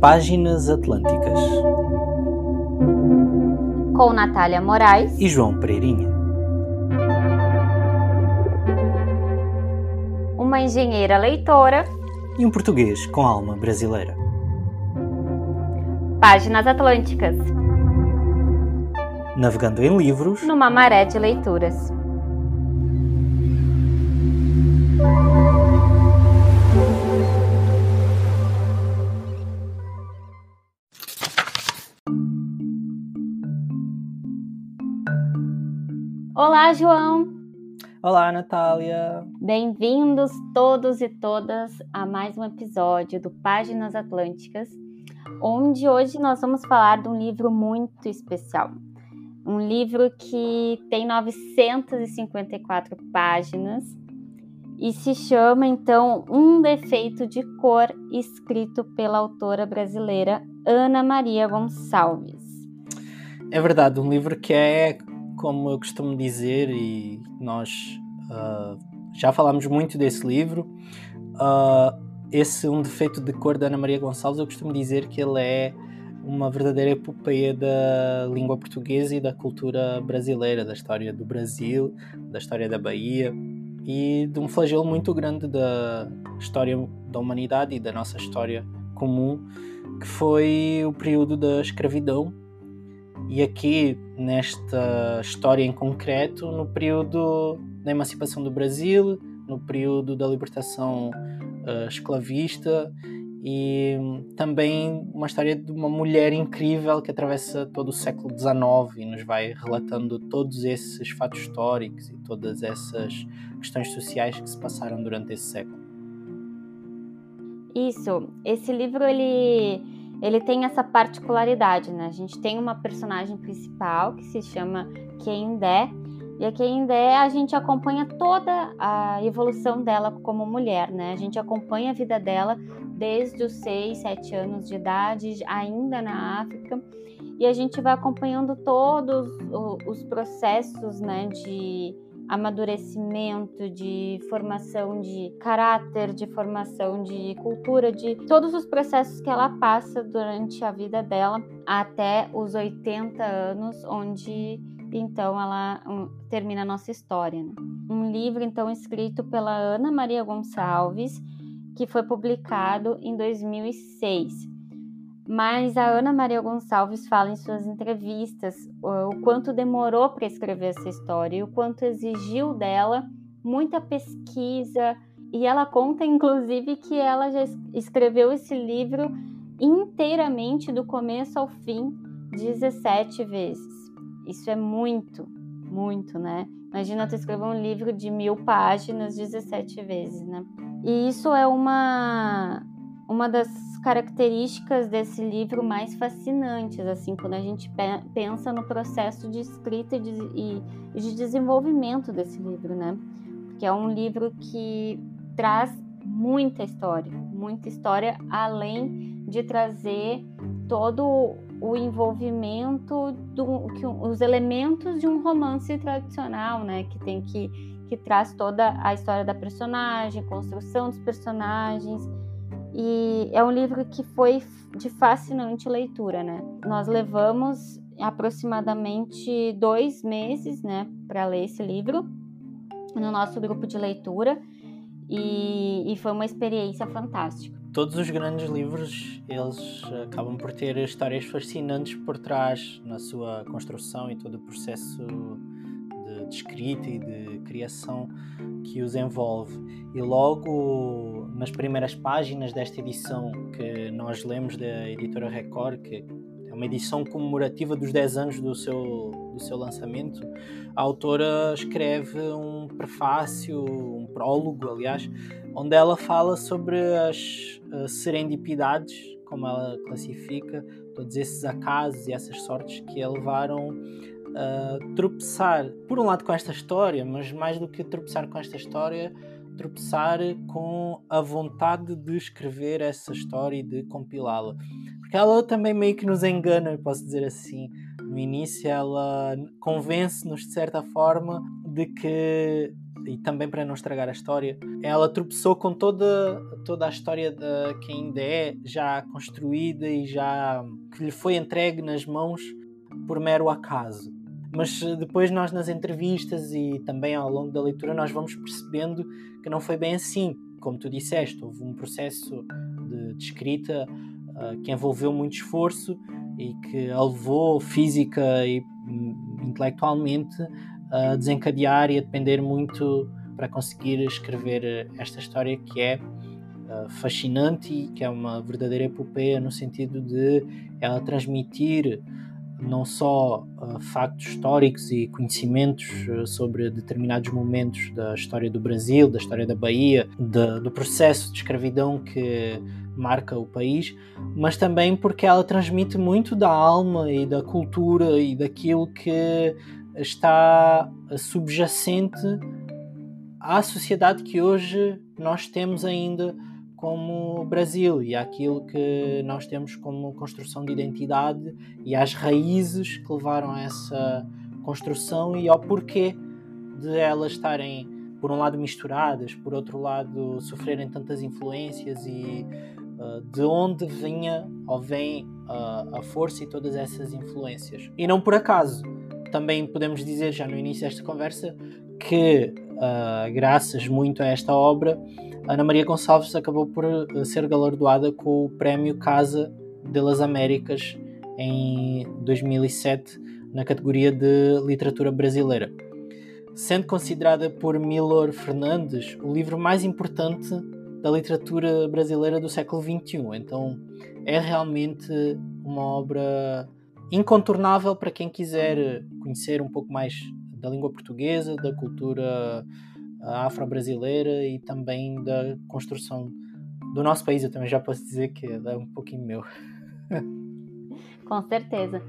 Páginas Atlânticas. Com Natália Moraes e João Pereirinha. Uma engenheira leitora e um português com alma brasileira. Páginas Atlânticas. Navegando em livros numa maré de leituras. João! Olá, Natália! Bem-vindos todos e todas a mais um episódio do Páginas Atlânticas, onde hoje nós vamos falar de um livro muito especial. Um livro que tem 954 páginas e se chama então Um Defeito de Cor, escrito pela autora brasileira Ana Maria Gonçalves. É verdade, um livro que é como eu costumo dizer, e nós uh, já falámos muito desse livro, uh, esse Um Defeito de Cor da Ana Maria Gonçalves, eu costumo dizer que ele é uma verdadeira epopeia da língua portuguesa e da cultura brasileira, da história do Brasil, da história da Bahia e de um flagelo muito grande da história da humanidade e da nossa história comum, que foi o período da escravidão e aqui, nesta história em concreto, no período da emancipação do Brasil, no período da libertação uh, esclavista e também uma história de uma mulher incrível que atravessa todo o século XIX e nos vai relatando todos esses fatos históricos e todas essas questões sociais que se passaram durante esse século. Isso, esse livro ele ele tem essa particularidade, né? A gente tem uma personagem principal que se chama Kendé, e a Kendé a gente acompanha toda a evolução dela como mulher, né? A gente acompanha a vida dela desde os 6, 7 anos de idade, ainda na África, e a gente vai acompanhando todos os processos, né, de amadurecimento, de formação de caráter, de formação de cultura, de todos os processos que ela passa durante a vida dela até os 80 anos, onde então ela termina a nossa história. Né? Um livro então escrito pela Ana Maria Gonçalves, que foi publicado em 2006. Mas a Ana Maria Gonçalves fala em suas entrevistas o quanto demorou para escrever essa história e o quanto exigiu dela muita pesquisa. E ela conta, inclusive, que ela já escreveu esse livro inteiramente, do começo ao fim, 17 vezes. Isso é muito, muito, né? Imagina tu escrever um livro de mil páginas 17 vezes, né? E isso é uma uma das características desse livro mais fascinantes, assim, quando a gente pensa no processo de escrita e de, e de desenvolvimento desse livro, né? Porque é um livro que traz muita história, muita história, além de trazer todo o envolvimento do que os elementos de um romance tradicional, né, que tem que que traz toda a história da personagem, construção dos personagens, e é um livro que foi de fascinante leitura, né? Nós levamos aproximadamente dois meses, né, para ler esse livro no nosso grupo de leitura e, e foi uma experiência fantástica. Todos os grandes livros eles acabam por ter histórias fascinantes por trás na sua construção e todo o processo de, escrita e de criação que os envolve. E logo nas primeiras páginas desta edição que nós lemos da editora Record, que é uma edição comemorativa dos 10 anos do seu, do seu lançamento, a autora escreve um prefácio, um prólogo, aliás, onde ela fala sobre as uh, serendipidades, como ela classifica, todos esses acasos e essas sortes que a levaram tropeçar, por um lado, com esta história, mas mais do que tropeçar com esta história, tropeçar com a vontade de escrever essa história e de compilá-la. Porque ela também meio que nos engana, posso dizer assim. No início, ela convence-nos de certa forma de que e também para não estragar a história, ela tropeçou com toda, toda a história de quem ainda é já construída e já que lhe foi entregue nas mãos por mero acaso. Mas depois nós nas entrevistas e também ao longo da leitura nós vamos percebendo que não foi bem assim. Como tu disseste, houve um processo de, de escrita uh, que envolveu muito esforço e que a levou física e hum, intelectualmente a desencadear e a depender muito para conseguir escrever esta história que é fascinante e que é uma verdadeira epopeia no sentido de ela transmitir não só uh, factos históricos e conhecimentos uh, sobre determinados momentos da história do Brasil, da história da Bahia, de, do processo de escravidão que marca o país, mas também porque ela transmite muito da alma e da cultura e daquilo que está subjacente à sociedade que hoje nós temos ainda como Brasil e àquilo que nós temos como construção de identidade e às raízes que levaram a essa construção e ao porquê de elas estarem, por um lado, misturadas, por outro lado, sofrerem tantas influências e uh, de onde vinha ou vem uh, a força e todas essas influências. E não por acaso, também podemos dizer já no início desta conversa que, uh, graças muito a esta obra, Ana Maria Gonçalves acabou por eh, ser galardoada com o Prémio Casa de las Américas em 2007 na categoria de literatura brasileira. Sendo considerada por Milor Fernandes o livro mais importante da literatura brasileira do século XXI. Então é realmente uma obra incontornável para quem quiser conhecer um pouco mais da língua portuguesa, da cultura afro-brasileira e também da construção do nosso país. Eu também já posso dizer que é um pouquinho meu. Com certeza.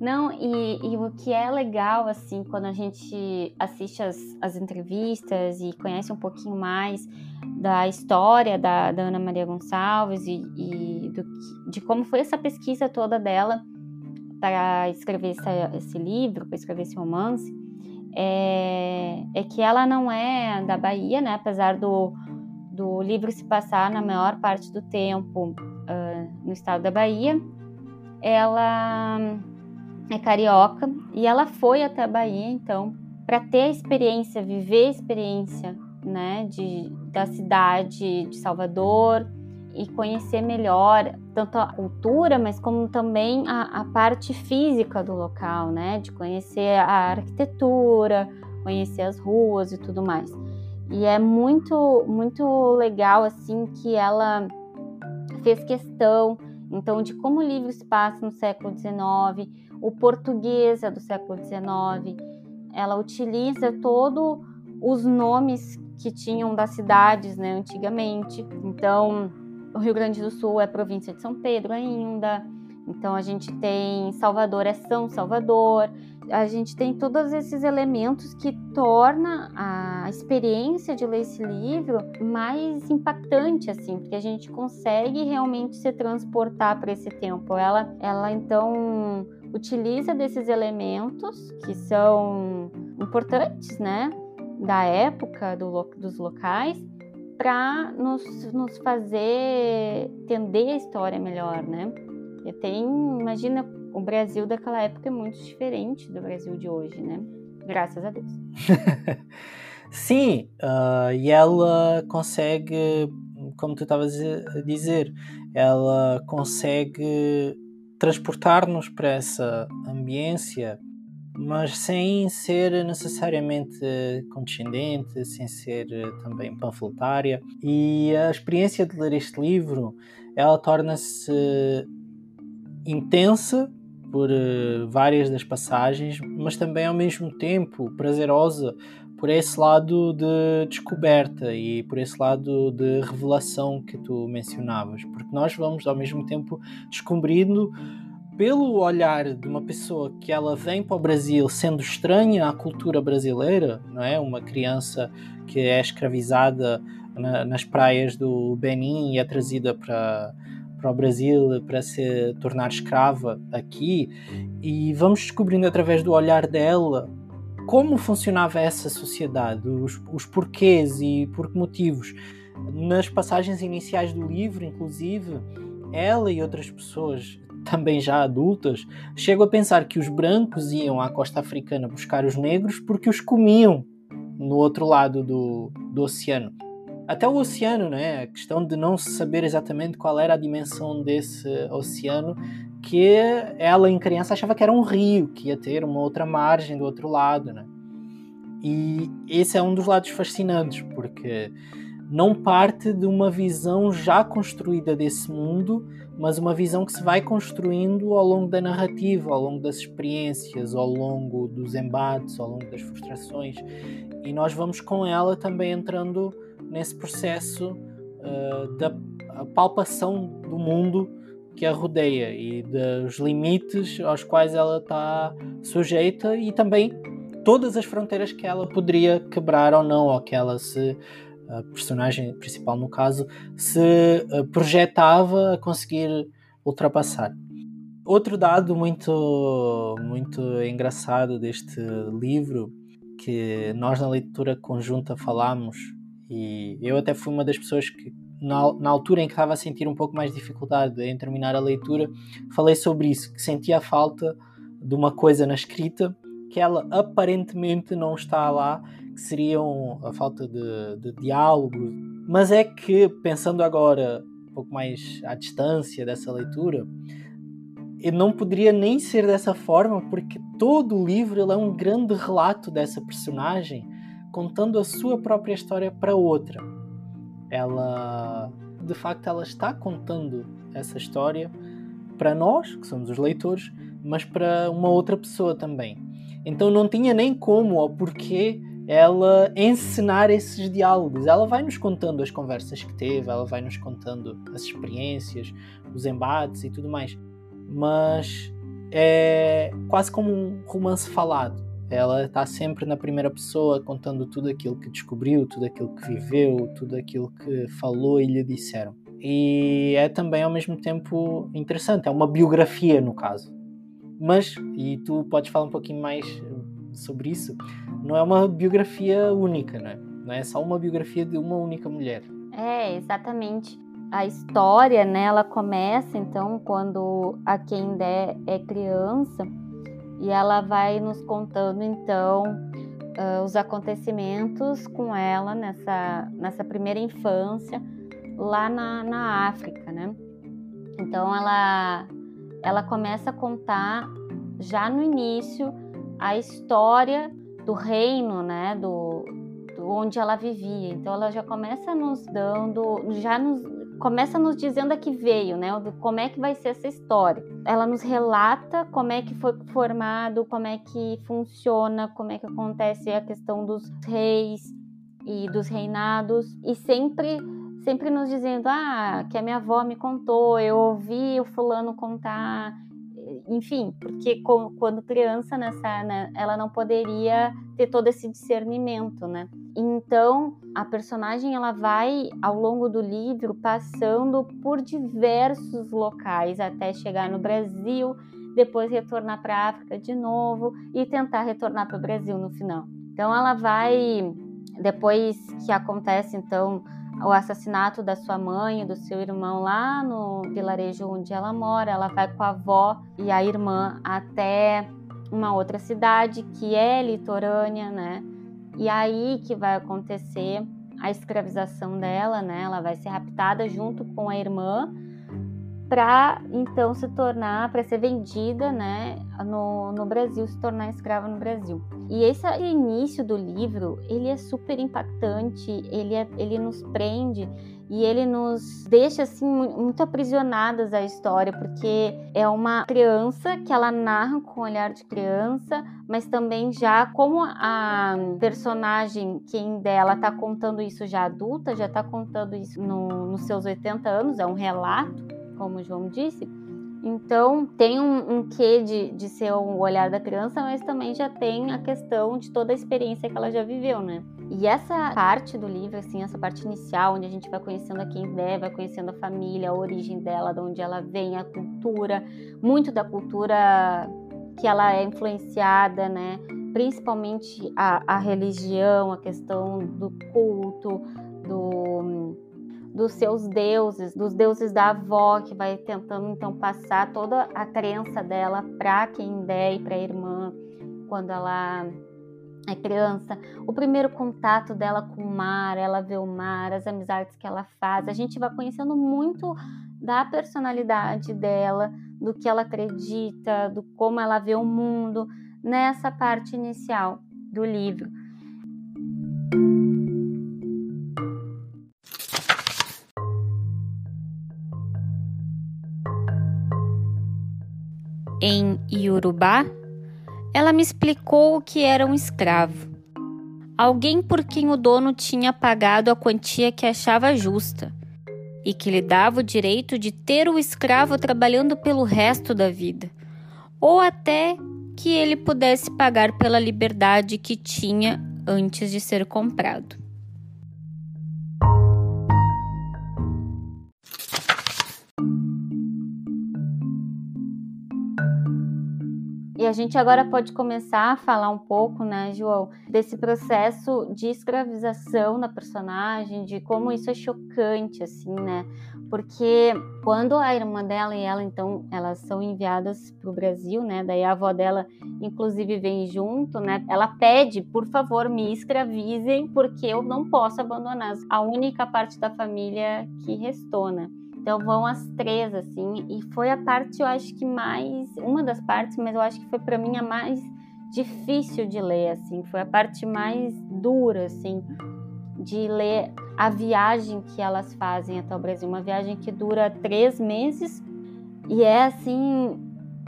Não, e, e, o que é legal, assim, quando a gente assiste as, as entrevistas e conhece um pouquinho mais da história da, da Ana Maria Gonçalves e, e do, de como foi essa pesquisa toda dela para escrever essa, esse livro, para escrever esse romance, é, é, que ela não é da Bahia, né? Apesar do, do livro se passar na maior parte do tempo uh, no estado da Bahia, ela é carioca e ela foi até a Bahia, então, para ter a experiência, viver a experiência, né, de, da cidade de Salvador, e conhecer melhor tanto a cultura, mas como também a, a, parte física do local, né? De conhecer a arquitetura, conhecer as ruas e tudo mais. E é muito, muito legal, assim, que ela fez questão, então, de como o livro se passa no século XIX, o português é do século XIX, ela utiliza todos os nomes que tinham das cidades, né, antigamente. Então, o Rio Grande do Sul é província de São Pedro ainda. Então a gente tem Salvador é São Salvador. A gente tem todos esses elementos que torna a experiência de ler esse livro mais impactante assim, porque a gente consegue realmente se transportar para esse tempo. Ela ela então utiliza desses elementos que são importantes, né, da época do, dos locais para nos, nos fazer entender a história melhor, né? E tem, imagina, o Brasil daquela época é muito diferente do Brasil de hoje, né? Graças a Deus. Sim, uh, e ela consegue, como tu estavas a dizer, ela consegue transportar-nos para essa ambiência mas sem ser necessariamente condescendente, sem ser eh, também panfletária. E a experiência de ler este livro, ela torna-se intensa por eh, várias das passagens, mas também ao mesmo tempo prazerosa por esse lado de descoberta e por esse lado de revelação que tu mencionavas, porque nós vamos ao mesmo tempo descobrindo pelo olhar de uma pessoa que ela vem para o Brasil sendo estranha à cultura brasileira, não é? Uma criança que é escravizada na, nas praias do Benin e é trazida para para o Brasil para se tornar escrava aqui e vamos descobrindo através do olhar dela como funcionava essa sociedade, os, os porquês e por que motivos. Nas passagens iniciais do livro, inclusive, ela e outras pessoas, também já adultas, chegam a pensar que os brancos iam à costa africana buscar os negros porque os comiam no outro lado do, do oceano. Até o oceano, né? a questão de não saber exatamente qual era a dimensão desse oceano, que ela em criança achava que era um rio, que ia ter uma outra margem do outro lado. Né? E esse é um dos lados fascinantes, porque não parte de uma visão já construída desse mundo, mas uma visão que se vai construindo ao longo da narrativa, ao longo das experiências, ao longo dos embates, ao longo das frustrações. E nós vamos com ela também entrando nesse processo uh, da palpação do mundo que a rodeia e dos limites aos quais ela está sujeita e também todas as fronteiras que ela poderia quebrar ou não, ou que ela se a personagem principal no caso, se eh, projetava a conseguir ultrapassar. Outro dado muito, muito engraçado deste livro, que nós na leitura conjunta falámos, e eu até fui uma das pessoas que, na, na altura em que estava a sentir um pouco mais de dificuldade em terminar a leitura, falei sobre isso, que sentia a falta de uma coisa na escrita que ela aparentemente não está lá que seriam a falta de, de diálogo, mas é que, pensando agora um pouco mais à distância dessa leitura, não poderia nem ser dessa forma, porque todo o livro é um grande relato dessa personagem contando a sua própria história para outra. Ela, de facto, ela está contando essa história para nós, que somos os leitores, mas para uma outra pessoa também. Então não tinha nem como ou porquê ela encenar esses diálogos. Ela vai nos contando as conversas que teve, ela vai nos contando as experiências, os embates e tudo mais. Mas é quase como um romance falado. Ela está sempre na primeira pessoa contando tudo aquilo que descobriu, tudo aquilo que viveu, tudo aquilo que falou e lhe disseram. E é também ao mesmo tempo interessante, é uma biografia no caso. Mas, e tu podes falar um pouquinho mais sobre isso, não é uma biografia única, não é? Não é só uma biografia de uma única mulher. É, exatamente. A história, né, ela começa então quando a Kendé é criança e ela vai nos contando então uh, os acontecimentos com ela nessa, nessa primeira infância lá na, na África, né? Então ela, ela começa a contar já no início a história do reino, né, do, do, onde ela vivia. Então ela já começa nos dando, já nos começa nos dizendo a que veio, né, como é que vai ser essa história. Ela nos relata como é que foi formado, como é que funciona, como é que acontece a questão dos reis e dos reinados e sempre sempre nos dizendo ah que a minha avó me contou, eu ouvi o fulano contar enfim, porque quando criança nessa, né, ela não poderia ter todo esse discernimento, né? Então, a personagem ela vai ao longo do livro passando por diversos locais até chegar no Brasil, depois retornar para a África de novo e tentar retornar para o Brasil no final. Então, ela vai depois que acontece então o assassinato da sua mãe e do seu irmão lá no vilarejo onde ela mora. Ela vai com a avó e a irmã até uma outra cidade que é litorânea, né? E aí que vai acontecer a escravização dela, né? Ela vai ser raptada junto com a irmã para então se tornar, para ser vendida, né, no, no Brasil, se tornar escrava no Brasil. E esse início do livro, ele é super impactante, ele, é, ele nos prende e ele nos deixa assim muito aprisionadas à história, porque é uma criança que ela narra com o olhar de criança, mas também já como a personagem quem dela está contando isso já adulta, já está contando isso no, nos seus 80 anos, é um relato como o João disse. Então, tem um, um quê de, de ser o olhar da criança, mas também já tem a questão de toda a experiência que ela já viveu, né? E essa parte do livro, assim, essa parte inicial, onde a gente vai conhecendo a quem der, vai conhecendo a família, a origem dela, de onde ela vem, a cultura, muito da cultura que ela é influenciada, né? principalmente a, a religião, a questão do culto, do, dos seus deuses, dos deuses da avó, que vai tentando então passar toda a crença dela para quem der e para a irmã quando ela é criança, o primeiro contato dela com o mar, ela vê o mar, as amizades que ela faz, a gente vai conhecendo muito da personalidade dela, do que ela acredita, do como ela vê o mundo nessa parte inicial do livro. Em Iorubá, ela me explicou o que era um escravo. Alguém por quem o dono tinha pagado a quantia que achava justa e que lhe dava o direito de ter o escravo trabalhando pelo resto da vida, ou até que ele pudesse pagar pela liberdade que tinha antes de ser comprado. A gente agora pode começar a falar um pouco, né, João, desse processo de escravização da personagem, de como isso é chocante, assim, né? Porque quando a irmã dela e ela, então, elas são enviadas para o Brasil, né? Daí a avó dela, inclusive, vem junto, né? Ela pede, por favor, me escravizem, porque eu não posso abandonar a única parte da família que restou, né? Então vão as três, assim, e foi a parte, eu acho que mais. Uma das partes, mas eu acho que foi para mim a mais difícil de ler, assim, foi a parte mais dura, assim, de ler a viagem que elas fazem até o Brasil. Uma viagem que dura três meses e é, assim,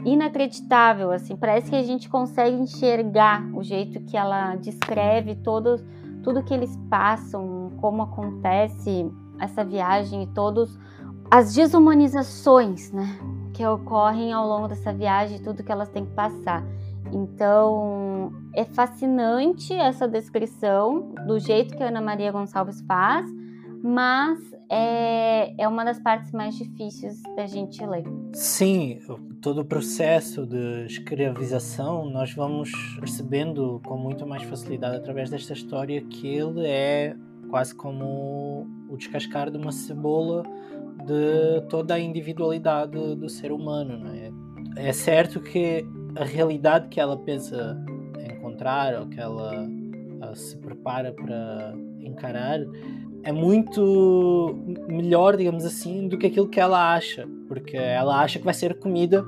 inacreditável, assim, parece que a gente consegue enxergar o jeito que ela descreve todo, tudo que eles passam, como acontece essa viagem e todos as desumanizações, né, que ocorrem ao longo dessa viagem, tudo que elas têm que passar. Então, é fascinante essa descrição do jeito que a Ana Maria Gonçalves faz, mas é, é uma das partes mais difíceis da gente ler. Sim, todo o processo de escravização nós vamos percebendo com muito mais facilidade através desta história que ele é quase como o descascar de uma cebola de toda a individualidade do ser humano. Não é? é certo que a realidade que ela pensa encontrar ou que ela se prepara para encarar é muito melhor, digamos assim, do que aquilo que ela acha, porque ela acha que vai ser comida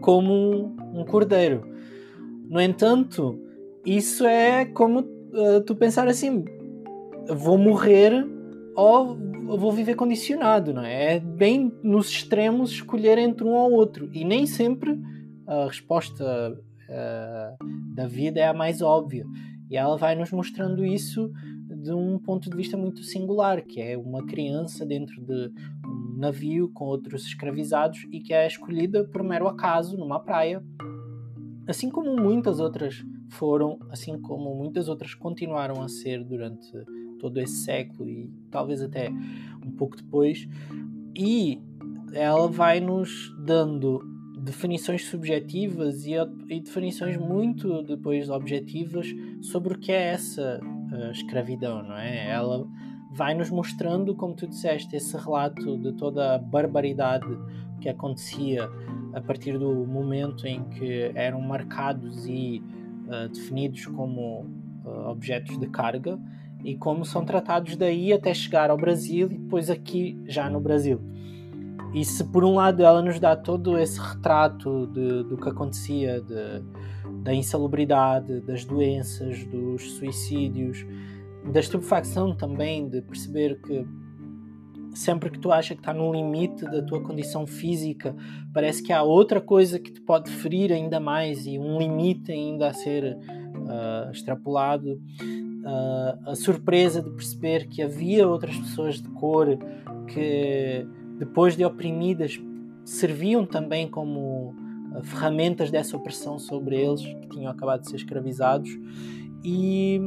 como um cordeiro. No entanto, isso é como uh, tu pensar assim: vou morrer ou eu vou viver condicionado, não é? É bem nos extremos escolher entre um ou outro. E nem sempre a resposta uh, da vida é a mais óbvia. E ela vai nos mostrando isso de um ponto de vista muito singular, que é uma criança dentro de um navio com outros escravizados e que é escolhida por mero acaso numa praia, assim como muitas outras foram, assim como muitas outras continuaram a ser durante todo esse século e talvez até um pouco depois, e ela vai nos dando definições subjetivas e, e definições muito depois objetivas sobre o que é essa uh, escravidão, não é? Ela vai nos mostrando, como tu disseste, esse relato de toda a barbaridade que acontecia a partir do momento em que eram marcados e uh, definidos como uh, objetos de carga e como são tratados daí até chegar ao Brasil e depois aqui já no Brasil. E se por um lado ela nos dá todo esse retrato de, do que acontecia, de, da insalubridade, das doenças, dos suicídios, da estupefacção também, de perceber que sempre que tu achas que está no limite da tua condição física, parece que há outra coisa que te pode ferir ainda mais e um limite ainda a ser uh, extrapolado uh, a surpresa de perceber que havia outras pessoas de cor que, depois de oprimidas, serviam também como uh, ferramentas dessa opressão sobre eles, que tinham acabado de ser escravizados, e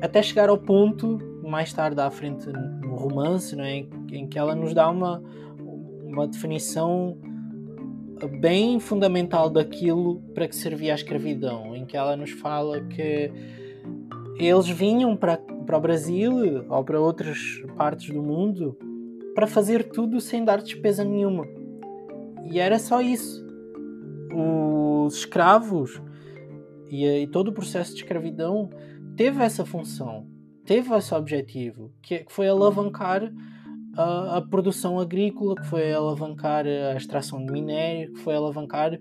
até chegar ao ponto, mais tarde à frente no romance, é, em, em que ela nos dá uma, uma definição bem fundamental daquilo para que servia a escravidão, em que ela nos fala que eles vinham para, para o Brasil ou para outras partes do mundo para fazer tudo sem dar despesa nenhuma. E era só isso. Os escravos e, e todo o processo de escravidão teve essa função, teve esse objetivo, que foi alavancar a, a, produção agrícola, que foi alavancar a extração de minério, que foi alavancar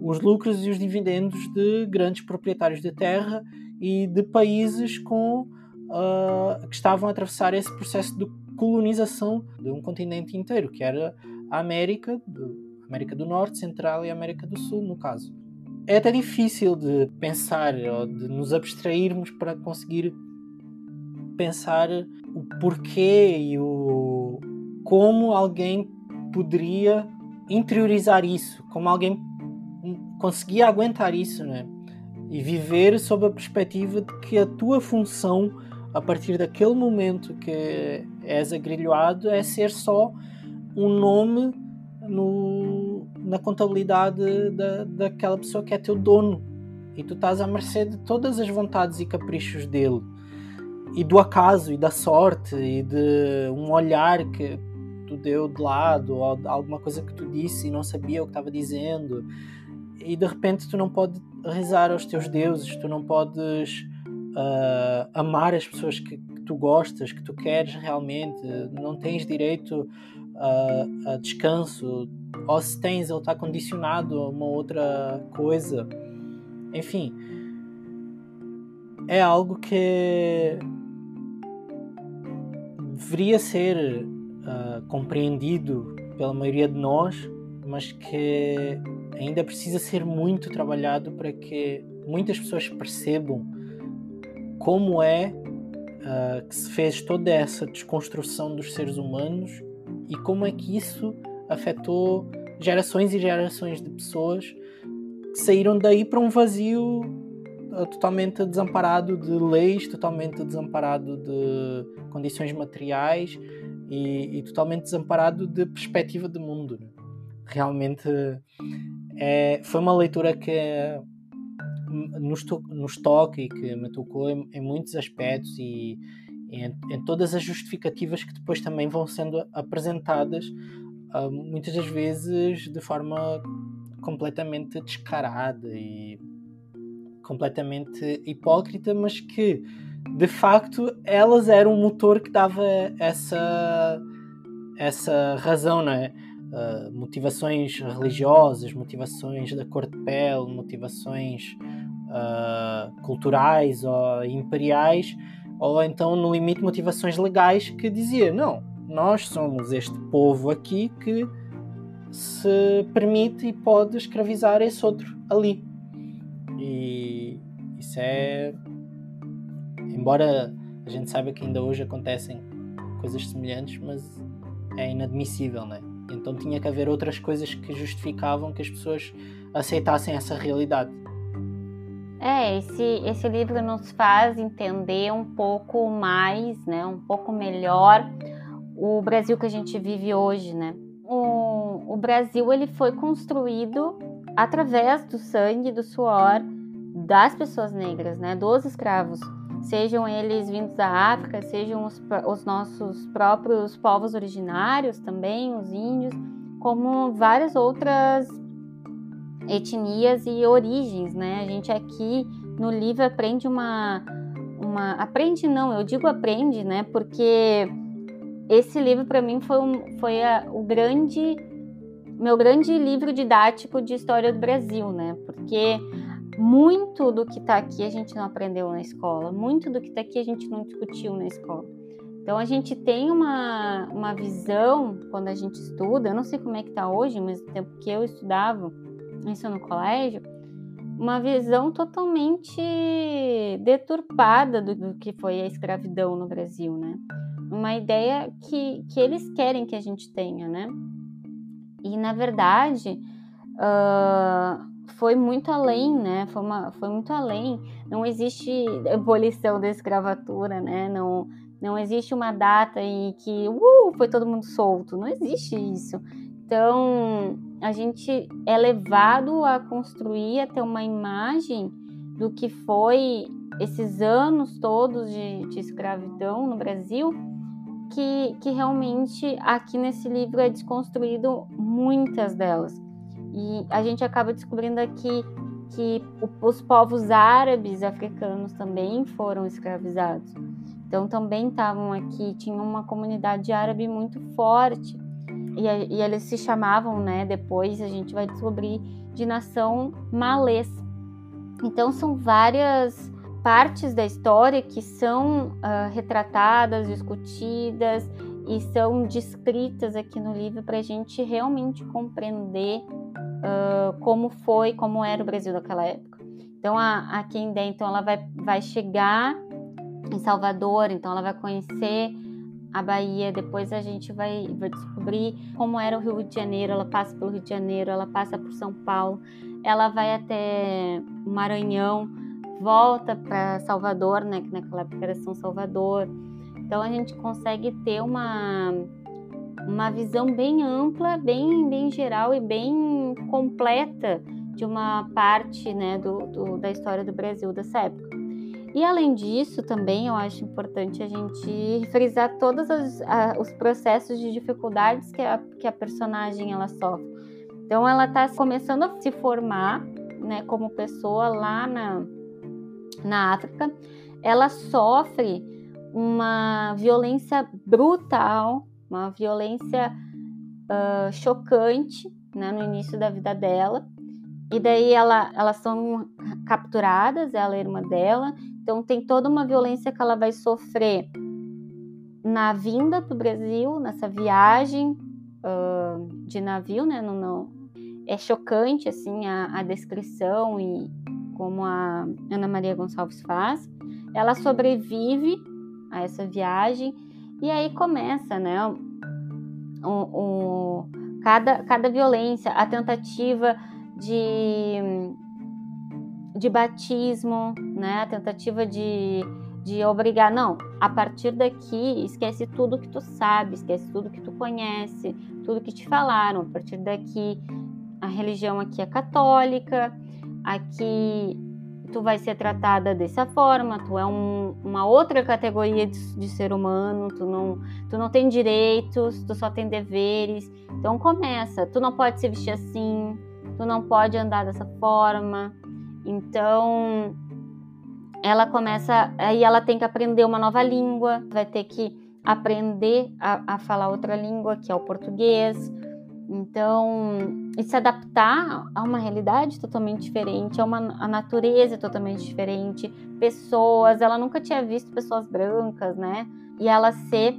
os lucros e os dividendos de grandes proprietários de terra e de países com, uh, que estavam a atravessar esse processo de colonização de um continente inteiro, que era a América, do, América do Norte, Central e América do Sul, no caso. É até difícil de pensar ou de nos abstrairmos para conseguir pensar o porquê e o como alguém poderia interiorizar isso, como alguém conseguia aguentar isso, né? E viver sob a perspectiva de que a tua função a partir daquele momento que és agrilhoado é ser só um nome no, na contabilidade da, daquela pessoa que é teu dono e tu estás à mercê de todas as vontades e caprichos dele e do acaso e da sorte e de um olhar que tu deu de lado ou alguma coisa que tu disse e não sabia o que estava dizendo e de repente tu não podes rezar aos teus deuses, tu não podes uh, amar as pessoas que, que, tu gostas, que tu queres realmente, não tens direito uh, a descanso, ou se tens, ele está condicionado a uma outra coisa. Enfim, é algo que deveria ser uh, compreendido pela maioria de nós, mas que ainda precisa ser muito trabalhado para que muitas pessoas percebam como é uh, que se fez toda essa desconstrução dos seres humanos e como é que isso afetou gerações e gerações de pessoas que saíram daí para um vazio uh, totalmente desamparado de leis, totalmente desamparado de condições materiais e, e totalmente desamparado de perspectiva de mundo. Né? Realmente é, foi uma leitura que nos, to nos toca e que me tocou em, em muitos aspectos e, em, em, todas as justificativas que depois também vão sendo apresentadas, uh, muitas das vezes de forma completamente descarada e completamente hipócrita, mas que de facto elas eram o motor que dava essa essa razão, não? Uh, motivações religiosas, motivações da cor de pele, motivações uh, culturais ou imperiais, ou então, no limite, motivações legais que dizia: não, nós somos este povo aqui que se permite e pode escravizar esse outro ali. E isso é. Embora a gente saiba que ainda hoje acontecem coisas semelhantes, mas é inadmissível, né? Então tinha que haver outras coisas que justificavam que as pessoas aceitassem essa realidade. É, esse, esse livro nos faz entender um pouco mais, né, um pouco melhor o Brasil que a gente vive hoje, né? O, o Brasil ele foi construído através do sangue, do suor das pessoas negras, né, dos escravos, sejam eles vindos da África, sejam os, os nossos próprios povos originários também, os índios, como várias outras etnias e origens, né? A gente aqui no livro aprende uma, uma aprende não, eu digo aprende, né? Porque esse livro para mim foi, um, foi a, o grande meu grande livro didático de história do Brasil, né? Porque muito do que está aqui a gente não aprendeu na escola, muito do que está aqui a gente não discutiu na escola. Então a gente tem uma, uma visão quando a gente estuda, eu não sei como é que está hoje, mas no tempo que eu estudava, isso no colégio, uma visão totalmente deturpada do, do, que foi a escravidão no Brasil, né? Uma ideia que, que eles querem que a gente tenha, né? E na verdade uh, foi muito além, né? Foi, uma, foi muito além. Não existe abolição da escravatura, né? Não, não existe uma data em que uh, foi todo mundo solto. Não existe isso Então, a gente é levado a construir, a ter uma imagem do que foi esses anos todos de, de escravidão no Brasil, que, que realmente aqui nesse livro é desconstruído muitas delas. E a gente acaba descobrindo aqui que os povos árabes africanos também foram escravizados. Então também estavam aqui, tinha uma comunidade árabe muito forte. E, e, eles se chamavam, né, depois a gente vai descobrir, de nação malês. Então são várias partes da história que são uh, retratadas, discutidas e são descritas aqui no livro para a gente realmente compreender uh, como foi, como era o Brasil naquela época. Então a, a Kendé, então ela vai, vai chegar em Salvador, então ela vai conhecer a Bahia, depois a gente vai, vai descobrir como era o Rio de Janeiro, ela passa pelo Rio de Janeiro, ela passa por São Paulo, ela vai até Maranhão, volta para Salvador, né, que naquela época era São Salvador. Então a gente consegue ter uma uma visão bem ampla, bem bem geral e bem completa de uma parte, né, do, do da história do Brasil dessa época. E além disso, também eu acho importante a gente frisar todos os, a, os processos de dificuldades que a, que a personagem ela sofre. Então ela está começando a se formar, né, como pessoa lá na, na África. Ela sofre uma violência brutal, uma violência uh, chocante, né, no início da vida dela. E daí ela, elas são capturadas, ela e a irmã dela, então tem toda uma violência que ela vai sofrer na vinda para o Brasil, nessa viagem uh, de navio, né? No, no, é chocante assim a, a descrição e como a Ana Maria Gonçalves faz. Ela sobrevive a essa viagem e aí começa, né? O, o, cada, cada violência, a tentativa de de batismo, né? A tentativa de, de obrigar, não, a partir daqui esquece tudo que tu sabe, esquece tudo que tu conhece, tudo que te falaram. A partir daqui a religião aqui é católica, aqui tu vai ser tratada dessa forma, tu é um, uma outra categoria de, de, ser humano, tu não, tu não tem direitos, tu só tem deveres. Então começa, tu não pode se vestir assim, tu não pode andar dessa forma, então, ela começa, aí ela tem que aprender uma nova língua, vai ter que aprender a, a falar outra língua, que é o português. Então, e se adaptar a uma realidade totalmente diferente, a uma a natureza totalmente diferente, pessoas, ela nunca tinha visto pessoas brancas, né? E ela ser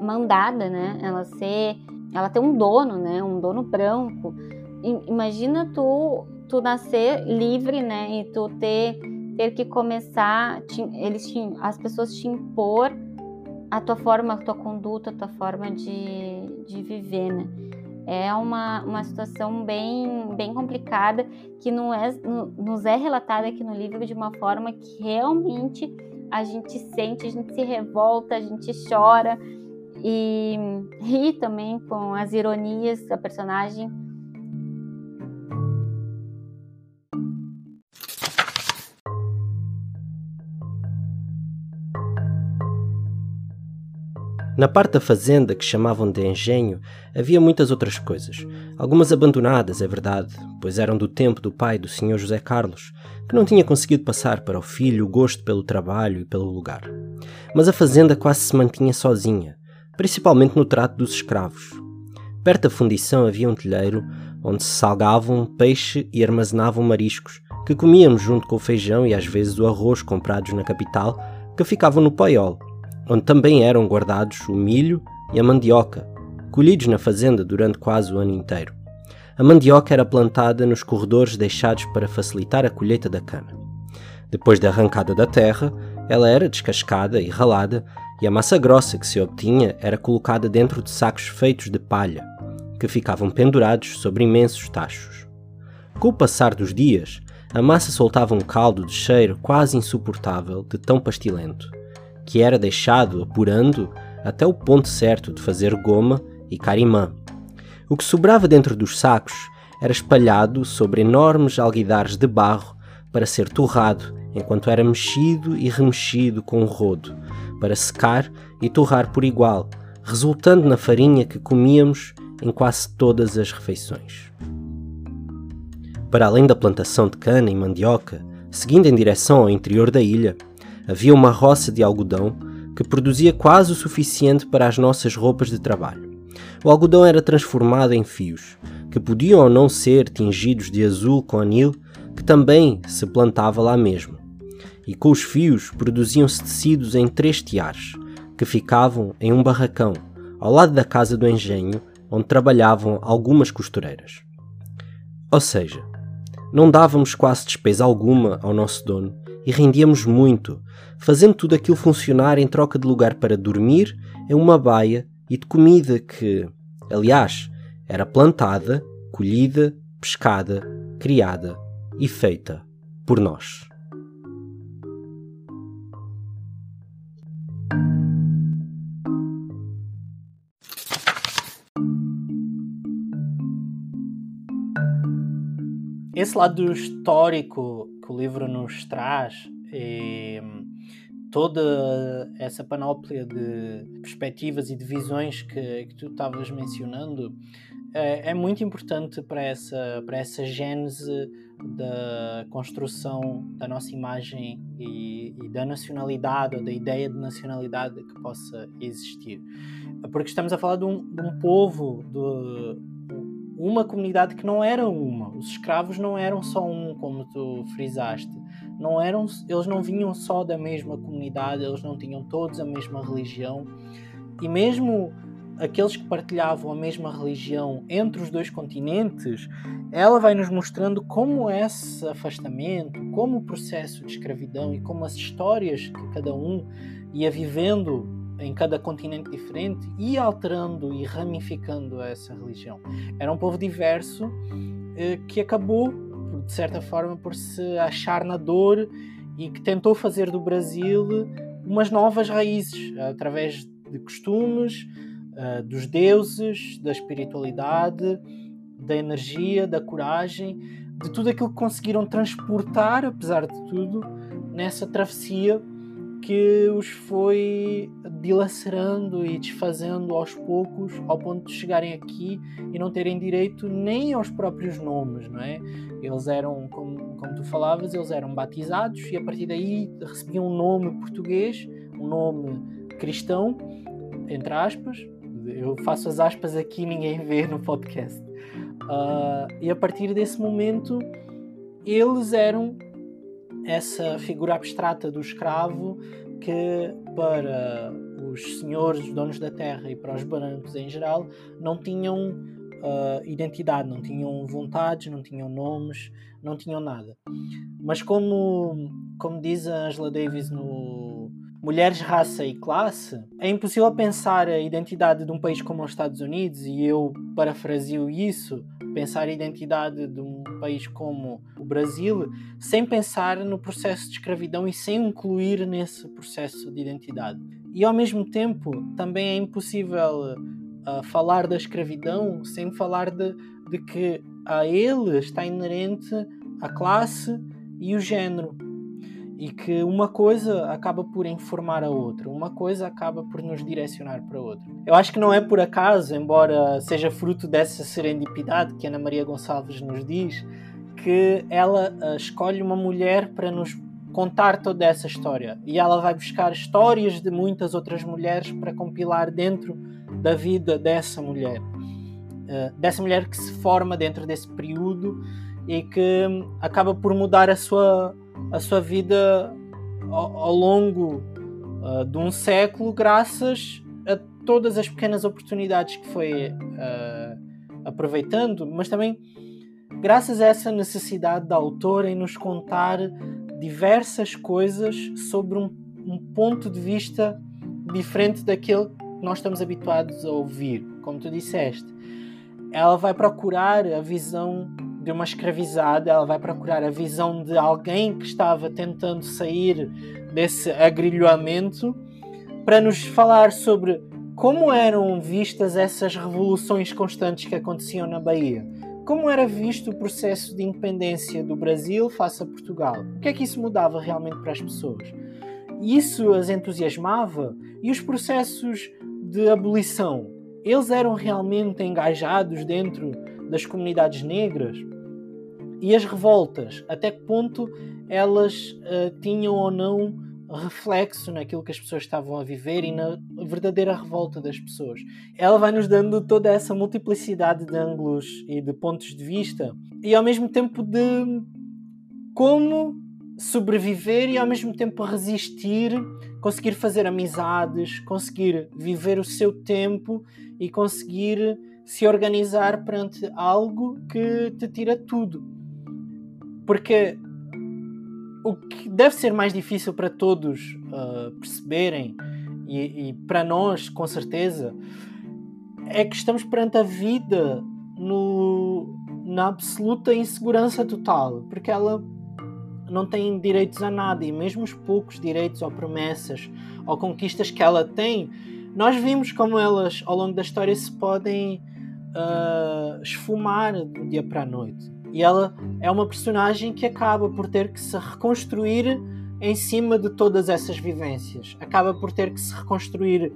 mandada, né? Ela ser, ela ter um dono, né? Um dono branco. Imagina tu tu nascer livre, né? E tu ter, ter que começar, te, eles te, as pessoas te impor a tua forma, a tua conduta, a tua forma de, de viver, né? É uma, uma situação bem, bem complicada que não é, nos é relatada aqui no livro de uma forma que realmente a gente sente, a gente se revolta, a gente chora e ri também com as ironias da personagem Na parte da fazenda que chamavam de engenho havia muitas outras coisas, algumas abandonadas, é verdade, pois eram do tempo do pai do Sr. José Carlos, que não tinha conseguido passar para o filho o gosto pelo trabalho e pelo lugar. Mas a fazenda quase se mantinha sozinha, principalmente no trato dos escravos. Perto da fundição havia um telheiro onde se salgavam peixe e armazenavam mariscos, que comíamos junto com o feijão e às vezes o arroz comprados na capital, que ficavam no paiol, onde também eram guardados o milho e a mandioca, colhidos na fazenda durante quase o ano inteiro. A mandioca era plantada nos corredores deixados para facilitar a colheita da cana. Depois da arrancada da terra, ela era descascada e ralada, e a massa grossa que se obtinha era colocada dentro de sacos feitos de palha, que ficavam pendurados sobre imensos tachos. Com o passar dos dias, a massa soltava um caldo de cheiro quase insuportável de tão pastilento que era deixado apurando até o ponto certo de fazer goma e carimã. O que sobrava dentro dos sacos era espalhado sobre enormes alguidares de barro para ser torrado, enquanto era mexido e remexido com um rodo, para secar e torrar por igual, resultando na farinha que comíamos em quase todas as refeições. Para além da plantação de cana e mandioca, seguindo em direção ao interior da ilha, havia uma roça de algodão que produzia quase o suficiente para as nossas roupas de trabalho. O algodão era transformado em fios, que podiam ou não ser tingidos de azul com anil, que também se plantava lá mesmo. E com os fios produziam-se tecidos em três tiares, que ficavam em um barracão, ao lado da casa do engenho, onde trabalhavam algumas costureiras. Ou seja, não dávamos quase despesa alguma ao nosso dono e rendíamos muito, fazendo tudo aquilo funcionar em troca de lugar para dormir em uma baia e de comida que, aliás, era plantada, colhida, pescada, criada e feita por nós. esse lado histórico o livro nos traz e toda essa panóplia de perspectivas e de visões que, que tu estavas mencionando é, é, muito importante para essa, para essa gênese da construção da nossa imagem e, e da nacionalidade ou da ideia de nacionalidade que possa existir. Porque estamos a falar de um, de um povo, de, uma comunidade que não era uma. Os escravos não eram só um, como tu frisaste. Não eram, eles não vinham só da mesma comunidade, eles não tinham todos a mesma religião. E mesmo aqueles que partilhavam a mesma religião entre os dois continentes, ela vai nos mostrando como esse afastamento, como o processo de escravidão e como as histórias que cada um ia vivendo em cada continente diferente e alterando e ramificando essa religião. Era um povo diverso eh, que acabou, de certa forma, por se achar na dor e que tentou fazer do Brasil umas novas raízes através de costumes, uh, dos deuses, da espiritualidade, da energia, da coragem, de tudo aquilo que conseguiram transportar, apesar de tudo, nessa travessia que os foi dilacerando e desfazendo aos poucos, ao ponto de chegarem aqui e não terem direito nem aos próprios nomes, não é? Eles eram, como, como tu falavas, eles eram batizados e a partir daí recebiam um nome português, um nome cristão, entre aspas. Eu faço as aspas aqui, ninguém vê no podcast. Uh, e a partir desse momento, eles eram essa figura abstrata do escravo que para os senhores, os donos da terra e para os brancos em geral não tinham uh, identidade, não tinham vontades, não tinham nomes, não tinham nada. Mas como, como diz a Angela Davis no Mulheres, Raça e Classe, é impossível pensar a identidade de um país como os Estados Unidos, e eu parafrasio isso, pensar a identidade de um país como Brasil sem pensar no processo de escravidão e sem incluir nesse processo de identidade. E ao mesmo tempo, também é impossível uh, falar da escravidão sem falar de, de que a ele está inerente a classe e o género e que uma coisa acaba por informar a outra, uma coisa acaba por nos direcionar para outra. Eu acho que não é por acaso, embora seja fruto dessa serendipidade que Ana Maria Gonçalves nos diz, que ela uh, escolhe uma mulher para nos contar toda essa história. E ela vai buscar histórias de muitas outras mulheres para compilar dentro da vida dessa mulher, uh, dessa mulher que se forma dentro desse período e que um, acaba por mudar a sua a sua vida ao, ao longo uh, de um século, graças a todas as pequenas oportunidades que foi uh, aproveitando, mas também graças a essa necessidade da autora em nos contar diversas coisas sobre um, um ponto de vista diferente daquele que nós estamos habituados a ouvir, como tu disseste. Ela vai procurar a visão de uma escravizada, ela vai procurar a visão de alguém que estava tentando sair desse agrilhoamento para nos falar sobre como eram vistas essas revoluções constantes que aconteciam na Bahia? Como era visto o processo de independência do Brasil face a Portugal? O que é que isso mudava realmente para as pessoas? Isso as entusiasmava? E os processos de abolição? Eles eram realmente engajados dentro das comunidades negras? E as revoltas? Até que ponto elas uh, tinham ou não reflexo naquilo que as pessoas estavam a viver e na verdadeira revolta das pessoas. Ela vai nos dando toda essa multiplicidade de ângulos e de pontos de vista e ao mesmo tempo de como sobreviver e ao mesmo tempo resistir, conseguir fazer amizades, conseguir viver o seu tempo e conseguir se organizar perante algo que te tira tudo. Porque o que deve ser mais difícil para todos uh, perceberem, e, e, para nós, com certeza, é que estamos perante a vida no, na absoluta insegurança total, porque ela não tem direitos a nada, e mesmo os poucos direitos ou promessas ou conquistas que ela tem, nós vimos como elas, ao longo da história, se podem uh, esfumar do dia para a noite. E ela é uma personagem que acaba por ter que se reconstruir em cima de todas essas vivências. Acaba por ter que se reconstruir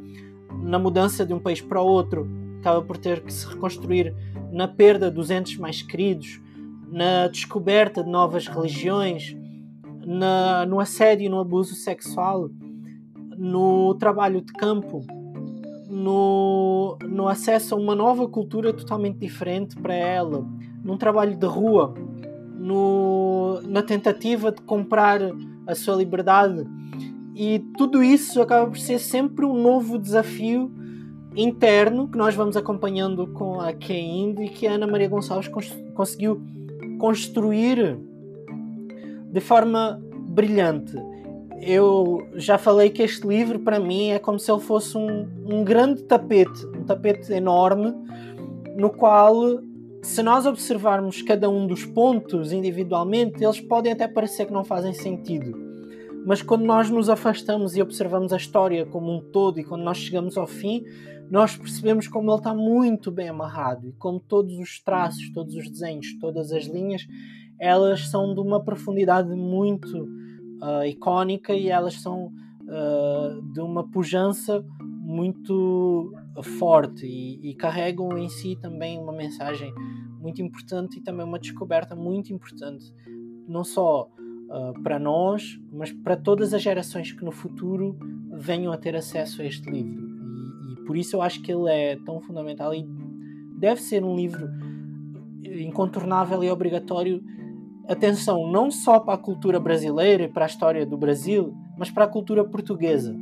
na mudança de um país para outro, acaba por ter que se reconstruir na perda dos entes mais queridos, na descoberta de novas religiões, na, no assédio e no abuso sexual, no trabalho de campo, no, no acesso a uma nova cultura totalmente diferente para ela, num trabalho de rua, no, na tentativa de comprar a sua liberdade. E tudo isso acaba por ser sempre um novo desafio interno que nós vamos acompanhando com a Keind e que a Ana Maria Gonçalves cons conseguiu construir de forma brilhante. Eu já falei que este livro, para mim, é como se ele fosse um, um grande tapete, um tapete enorme, no qual se nós observarmos cada um dos pontos individualmente, eles podem até parecer que não fazem sentido. Mas quando nós nos afastamos e observamos a história como um todo e quando nós chegamos ao fim, nós percebemos como ele está muito bem amarrado e como todos os traços, todos os desenhos, todas as linhas, elas são de uma profundidade muito uh, icónica e elas são uh, de uma pujança muito forte e, e, carregam em si também uma mensagem muito importante e também uma descoberta muito importante, não só uh, para nós, mas para todas as gerações que no futuro venham a ter acesso a este livro. E, e por isso eu acho que ele é tão fundamental e deve ser um livro incontornável e obrigatório. Atenção, não só para a cultura brasileira e para a história do Brasil, mas para a cultura portuguesa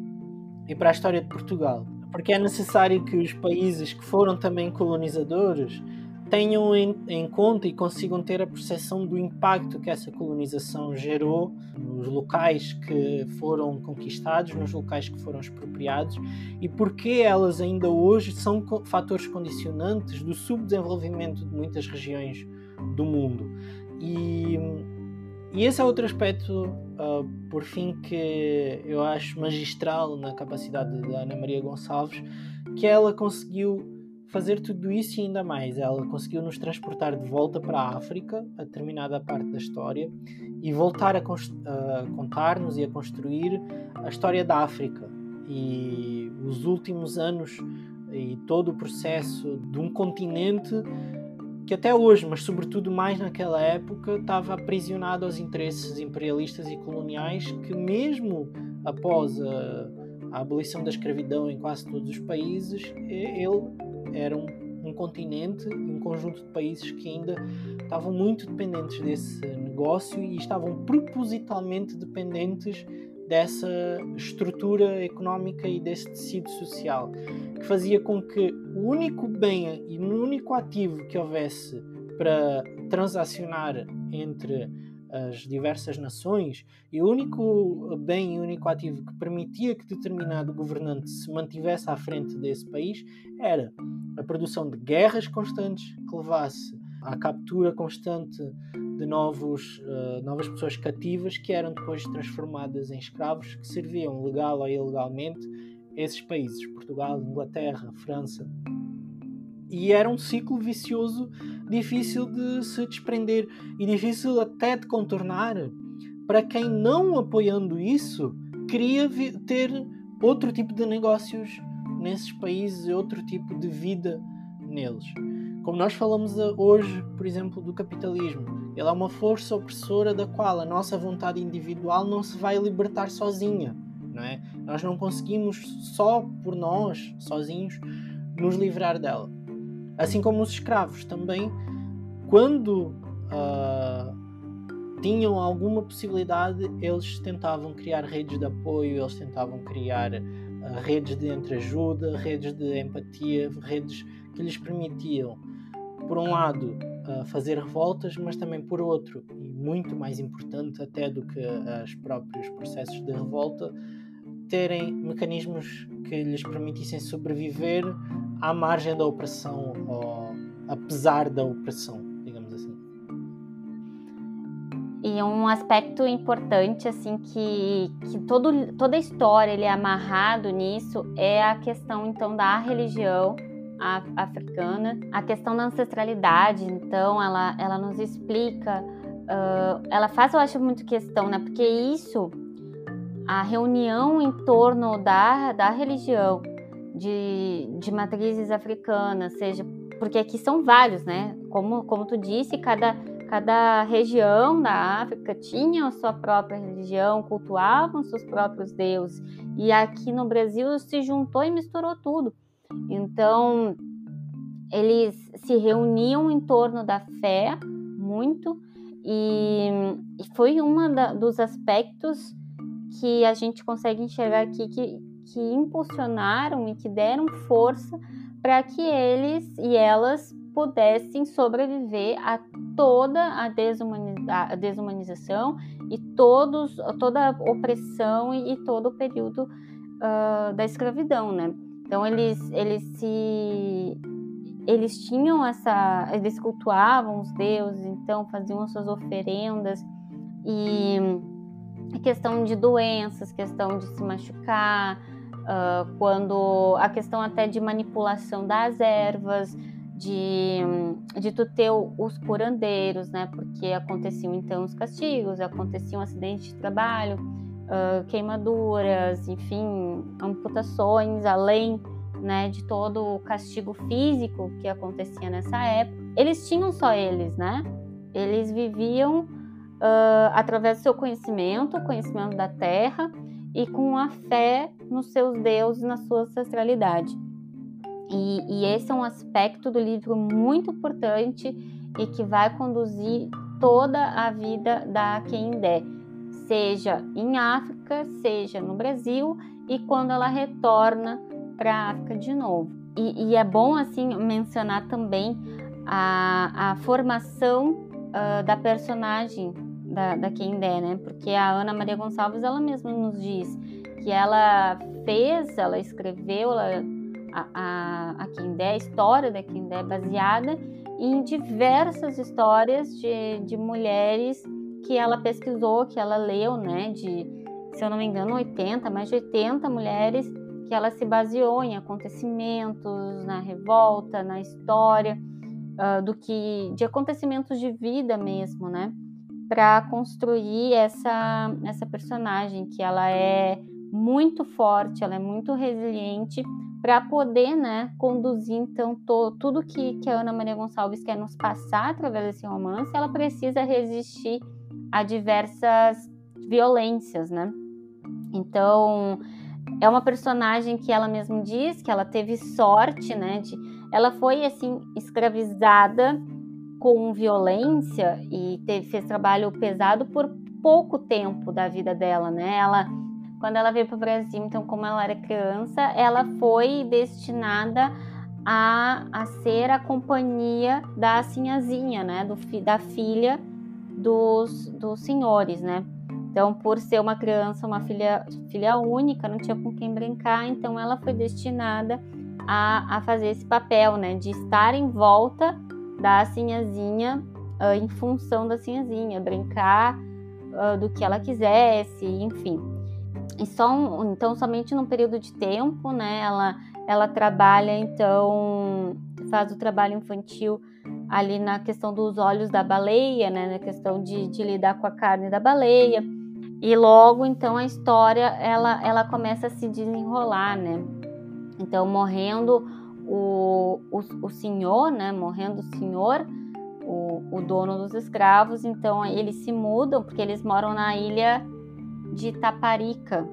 e para a história de Portugal. Porque é necessário que os países que foram também colonizadores tenham em, em, conta e consigam ter a percepção do impacto que essa colonização gerou nos locais que foram conquistados, nos locais que foram expropriados e porque elas ainda hoje são fatores condicionantes do subdesenvolvimento de muitas regiões do mundo. E, e esse é outro aspecto, uh, por fim, que eu acho magistral na capacidade da Ana Maria Gonçalves, que ela conseguiu fazer tudo isso e ainda mais. Ela conseguiu nos transportar de volta para a África, a determinada parte da história, e voltar a, a contar-nos e a construir a história da África. E os últimos anos e todo o processo de um continente que até hoje, mas sobretudo mais naquela época, estava aprisionado aos interesses imperialistas e coloniais que, mesmo após a, a abolição da escravidão em quase todos os países, ele era um, um continente um conjunto de países que ainda estavam muito dependentes desse negócio e estavam propositalmente dependentes dessa estrutura económica e desse tecido social, que fazia com que o único bem e o único ativo que houvesse para transacionar entre as diversas nações e o único bem e único ativo que permitia que determinado governante se mantivesse à frente desse país era a produção de guerras constantes que levasse à captura constante de novos, uh, novas pessoas cativas que eram depois transformadas em escravos que serviam legal ou ilegalmente esses países, Portugal, Inglaterra, França. E era um ciclo vicioso difícil de se desprender e difícil até de contornar para quem não apoiando isso queria ter outro tipo de negócios nesses países, outro tipo de vida neles. Como nós falamos hoje, por exemplo, do capitalismo, ele é uma força opressora da qual a nossa vontade individual não se vai libertar sozinha, não é? Nós não conseguimos só por nós, sozinhos, nos livrar dela. Assim como os escravos também, quando uh, tinham alguma possibilidade, eles tentavam criar redes de apoio, eles tentavam criar uh, redes de entreajuda, redes de empatia, redes que lhes permitiam por um lado, uh, fazer revoltas, mas também por outro, e muito mais importante até do que os próprios processos de revolta, terem mecanismos que lhes permitissem sobreviver à margem da opressão ou apesar da opressão, digamos assim. E um aspecto importante, assim, que, que todo, toda a história ele é amarrado nisso é a questão, então, da religião africana, a questão da ancestralidade, então ela, ela nos explica, uh, ela faz, eu acho, muito questão, né? Porque isso, a reunião em torno da, da religião de, de matrizes africanas, seja, porque aqui são vários, né? Como, como tu disse, cada, cada região da África tinha a sua própria religião, cultuavam seus próprios deuses. E aqui no Brasil se juntou e misturou tudo. Então, eles se reuniam em torno da fé muito e, e foi um dos aspectos que a gente consegue enxergar aqui que, que impulsionaram e que deram força para que eles e elas pudessem sobreviver a toda a, desumaniza a desumanização e todos, toda a opressão e, e todo o período uh, da escravidão, né? Então eles eles se eles tinham essa eles cultuavam os deuses, então faziam as suas oferendas e questão de doenças, questão de se machucar, uh, quando a questão até de manipulação das ervas, de, de tu ter os curandeiros, né? Porque aconteciam então os castigos, aconteciam acidentes de trabalho, uh, queimaduras, enfim, amputações, além né, de todo o castigo físico que acontecia nessa época. Eles tinham só eles, né? Eles viviam uh, através do seu conhecimento, conhecimento da terra e com a fé nos seus deuses, na sua ancestralidade. E, e esse é um aspecto do livro muito importante e que vai conduzir toda a vida da Kendé seja em África, seja no Brasil e quando ela retorna para a África de novo. E, e, é bom assim mencionar também a, a formação uh, da personagem da, da Kendé, né? Porque a Ana Maria Gonçalves ela mesma nos diz que ela fez, ela escreveu ela, a, a, a Kendé, a história da Kendé baseada em diversas histórias de, de mulheres que ela pesquisou, que ela leu, né, de, se eu não me engano, 80, mais de 80 mulheres que ela se baseou em acontecimentos, na revolta, na história, uh, do que de acontecimentos de vida mesmo, né, para construir essa essa personagem que ela é muito forte, ela é muito resiliente para poder, né, conduzir então to, tudo que, que a Ana Maria Gonçalves quer nos passar através desse romance, ela precisa resistir a diversas violências, né? Então, é uma personagem que ela mesma diz que ela teve sorte, né? De, ela foi assim escravizada com violência e teve, fez trabalho pesado por pouco tempo da vida dela, né? Ela, quando ela veio para o Brasil, então como ela era criança, ela foi destinada a, a ser a companhia da Sinhazinha, né? Do, da filha dos, dos senhores, né? Então, por ser uma criança, uma filha, filha única, não tinha com quem brincar, então ela foi destinada a, a fazer esse papel, né? De estar em volta da sinhazinha, uh, em função da sinhazinha, brincar uh, do que ela quisesse, enfim. e só um, então somente num período de tempo, né? Ela ela trabalha então faz o trabalho infantil ali na questão dos olhos da baleia, né? Na questão de, de lidar com a carne da baleia. E logo então a história ela, ela começa a se desenrolar, né? Então morrendo o, o, o senhor, né? Morrendo o senhor, o, o dono dos escravos, então eles se mudam porque eles moram na ilha de Taparica.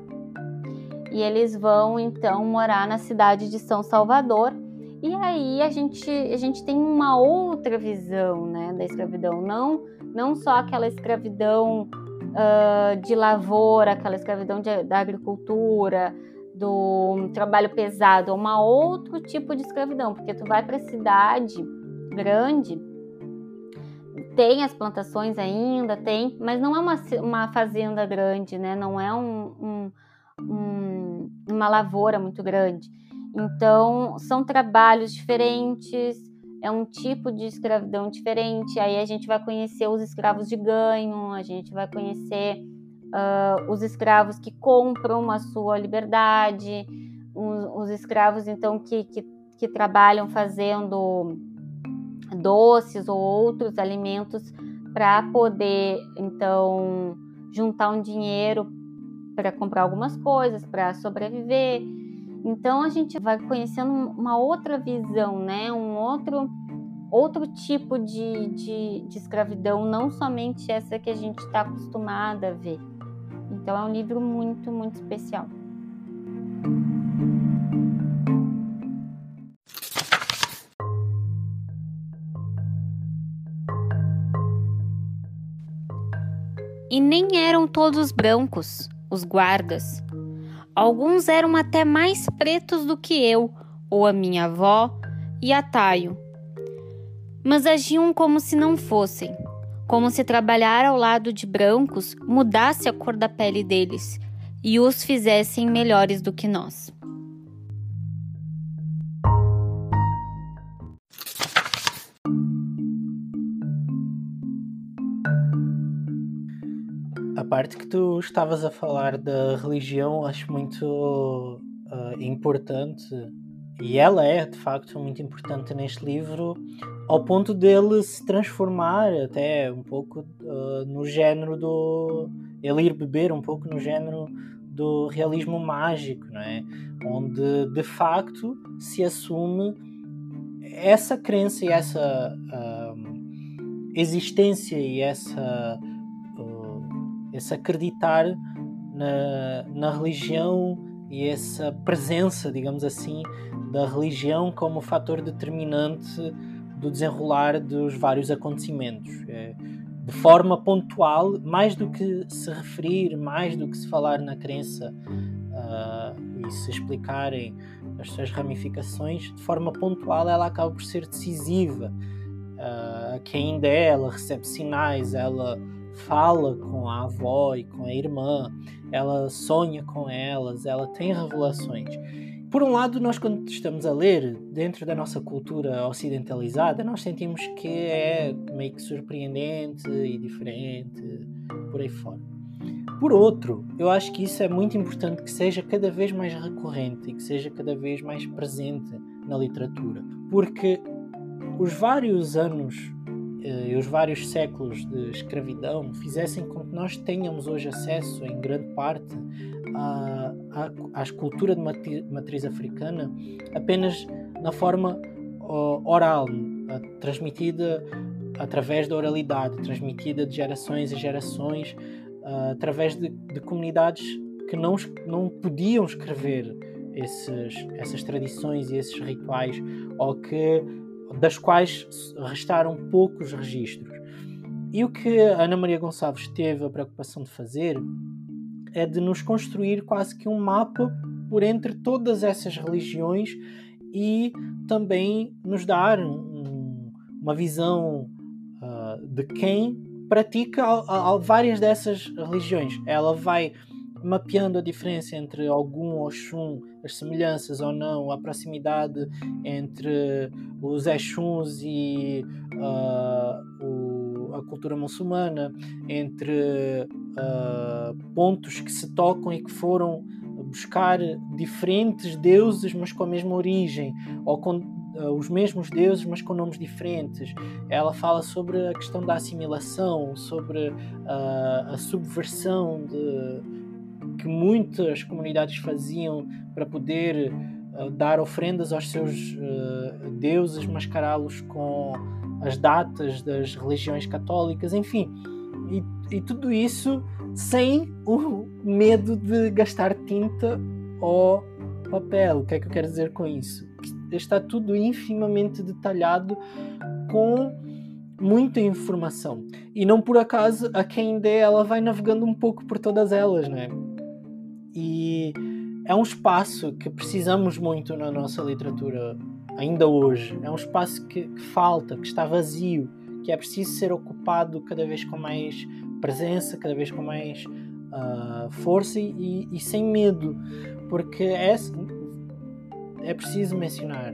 E eles vão então morar na cidade de São Salvador. E aí a gente, a gente tem uma outra visão né, da escravidão, não, não só aquela escravidão uh, de lavoura, aquela escravidão de, da agricultura, do trabalho pesado, uma outro tipo de escravidão, porque tu vai para a cidade grande, tem as plantações ainda, tem, mas não é uma, uma fazenda grande, né? Não é um, um, um, uma lavoura muito grande. Então, são trabalhos diferentes, é um tipo de escravidão diferente. Aí a gente vai conhecer os escravos de ganho, a gente vai conhecer uh, os escravos que compram a sua liberdade, os, os escravos, então, que, que, que trabalham fazendo doces ou outros alimentos para poder, então, juntar um dinheiro para comprar algumas coisas, para sobreviver. Então a gente vai conhecendo uma outra visão, né? Um outro outro tipo de, de, de escravidão, não somente essa que a gente está acostumada a ver. Então é um livro muito, muito especial. E nem eram todos brancos, os guardas. Alguns eram até mais pretos do que eu, ou a minha avó e a Taio. Mas agiam como se não fossem, como se trabalhar ao lado de brancos mudasse a cor da pele deles e os fizessem melhores do que nós. Parte que tu estavas a falar da religião acho muito uh, importante e ela é de facto muito importante neste livro ao ponto dele se transformar até um pouco uh, no género do ele ir beber um pouco no género do realismo mágico, não é? Onde de facto se assume essa crença e essa uh, existência e essa esse acreditar na, na religião e essa presença, digamos assim, da religião como fator determinante do desenrolar dos vários acontecimentos. É, de forma pontual, mais do que se referir, mais do que se falar na crença uh, e se explicarem as suas ramificações, de forma pontual ela acaba por ser decisiva. Uh, que ainda é, ela recebe sinais, ela fala com a avó e com a irmã, ela sonha com elas, ela tem revelações. Por um lado, nós quando estamos a ler, dentro da nossa cultura ocidentalizada, nós sentimos que é meio que surpreendente e diferente, por aí fora. Por outro, eu acho que isso é muito importante que seja cada vez mais recorrente e que seja cada vez mais presente na literatura, porque os vários anos e os vários séculos de escravidão fizessem com que nós tenhamos hoje acesso, em grande parte, à, escultura de matriz africana apenas na forma oral, transmitida através da oralidade, transmitida de gerações a gerações, através de, de comunidades que não, não podiam escrever esses, essas tradições e esses rituais, ou que das quais restaram poucos registros. E o que a Ana Maria Gonçalves teve a preocupação de fazer é de nos construir quase que um mapa por entre todas essas religiões e também nos dar um, uma visão uh, de quem pratica a, a, várias dessas religiões. Ela vai mapeando a diferença entre algum Oxum, as semelhanças ou não, a proximidade entre os Exuns e uh, o, a cultura muçulmana, entre uh, pontos que se tocam e que foram buscar diferentes deuses, mas com a mesma origem, ou com uh, os mesmos deuses, mas com nomes diferentes. Ela fala sobre a questão da assimilação, sobre uh, a subversão de, que muitas comunidades faziam para poder uh, dar ofrendas aos seus deuses, mascará-los com as datas das religiões católicas, enfim. E, e tudo isso sem o medo de gastar tinta ou papel. O que é que eu quero dizer com isso? Está tudo infimamente detalhado com muita informação. E não por acaso a quem dê ela vai navegando um pouco por todas elas, né? E é um espaço que precisamos muito na nossa literatura ainda hoje. É um espaço que, que falta, que está vazio, que é preciso ser ocupado cada vez com mais presença, cada vez com mais uh, força e, e, sem medo, porque é, é preciso mencionar,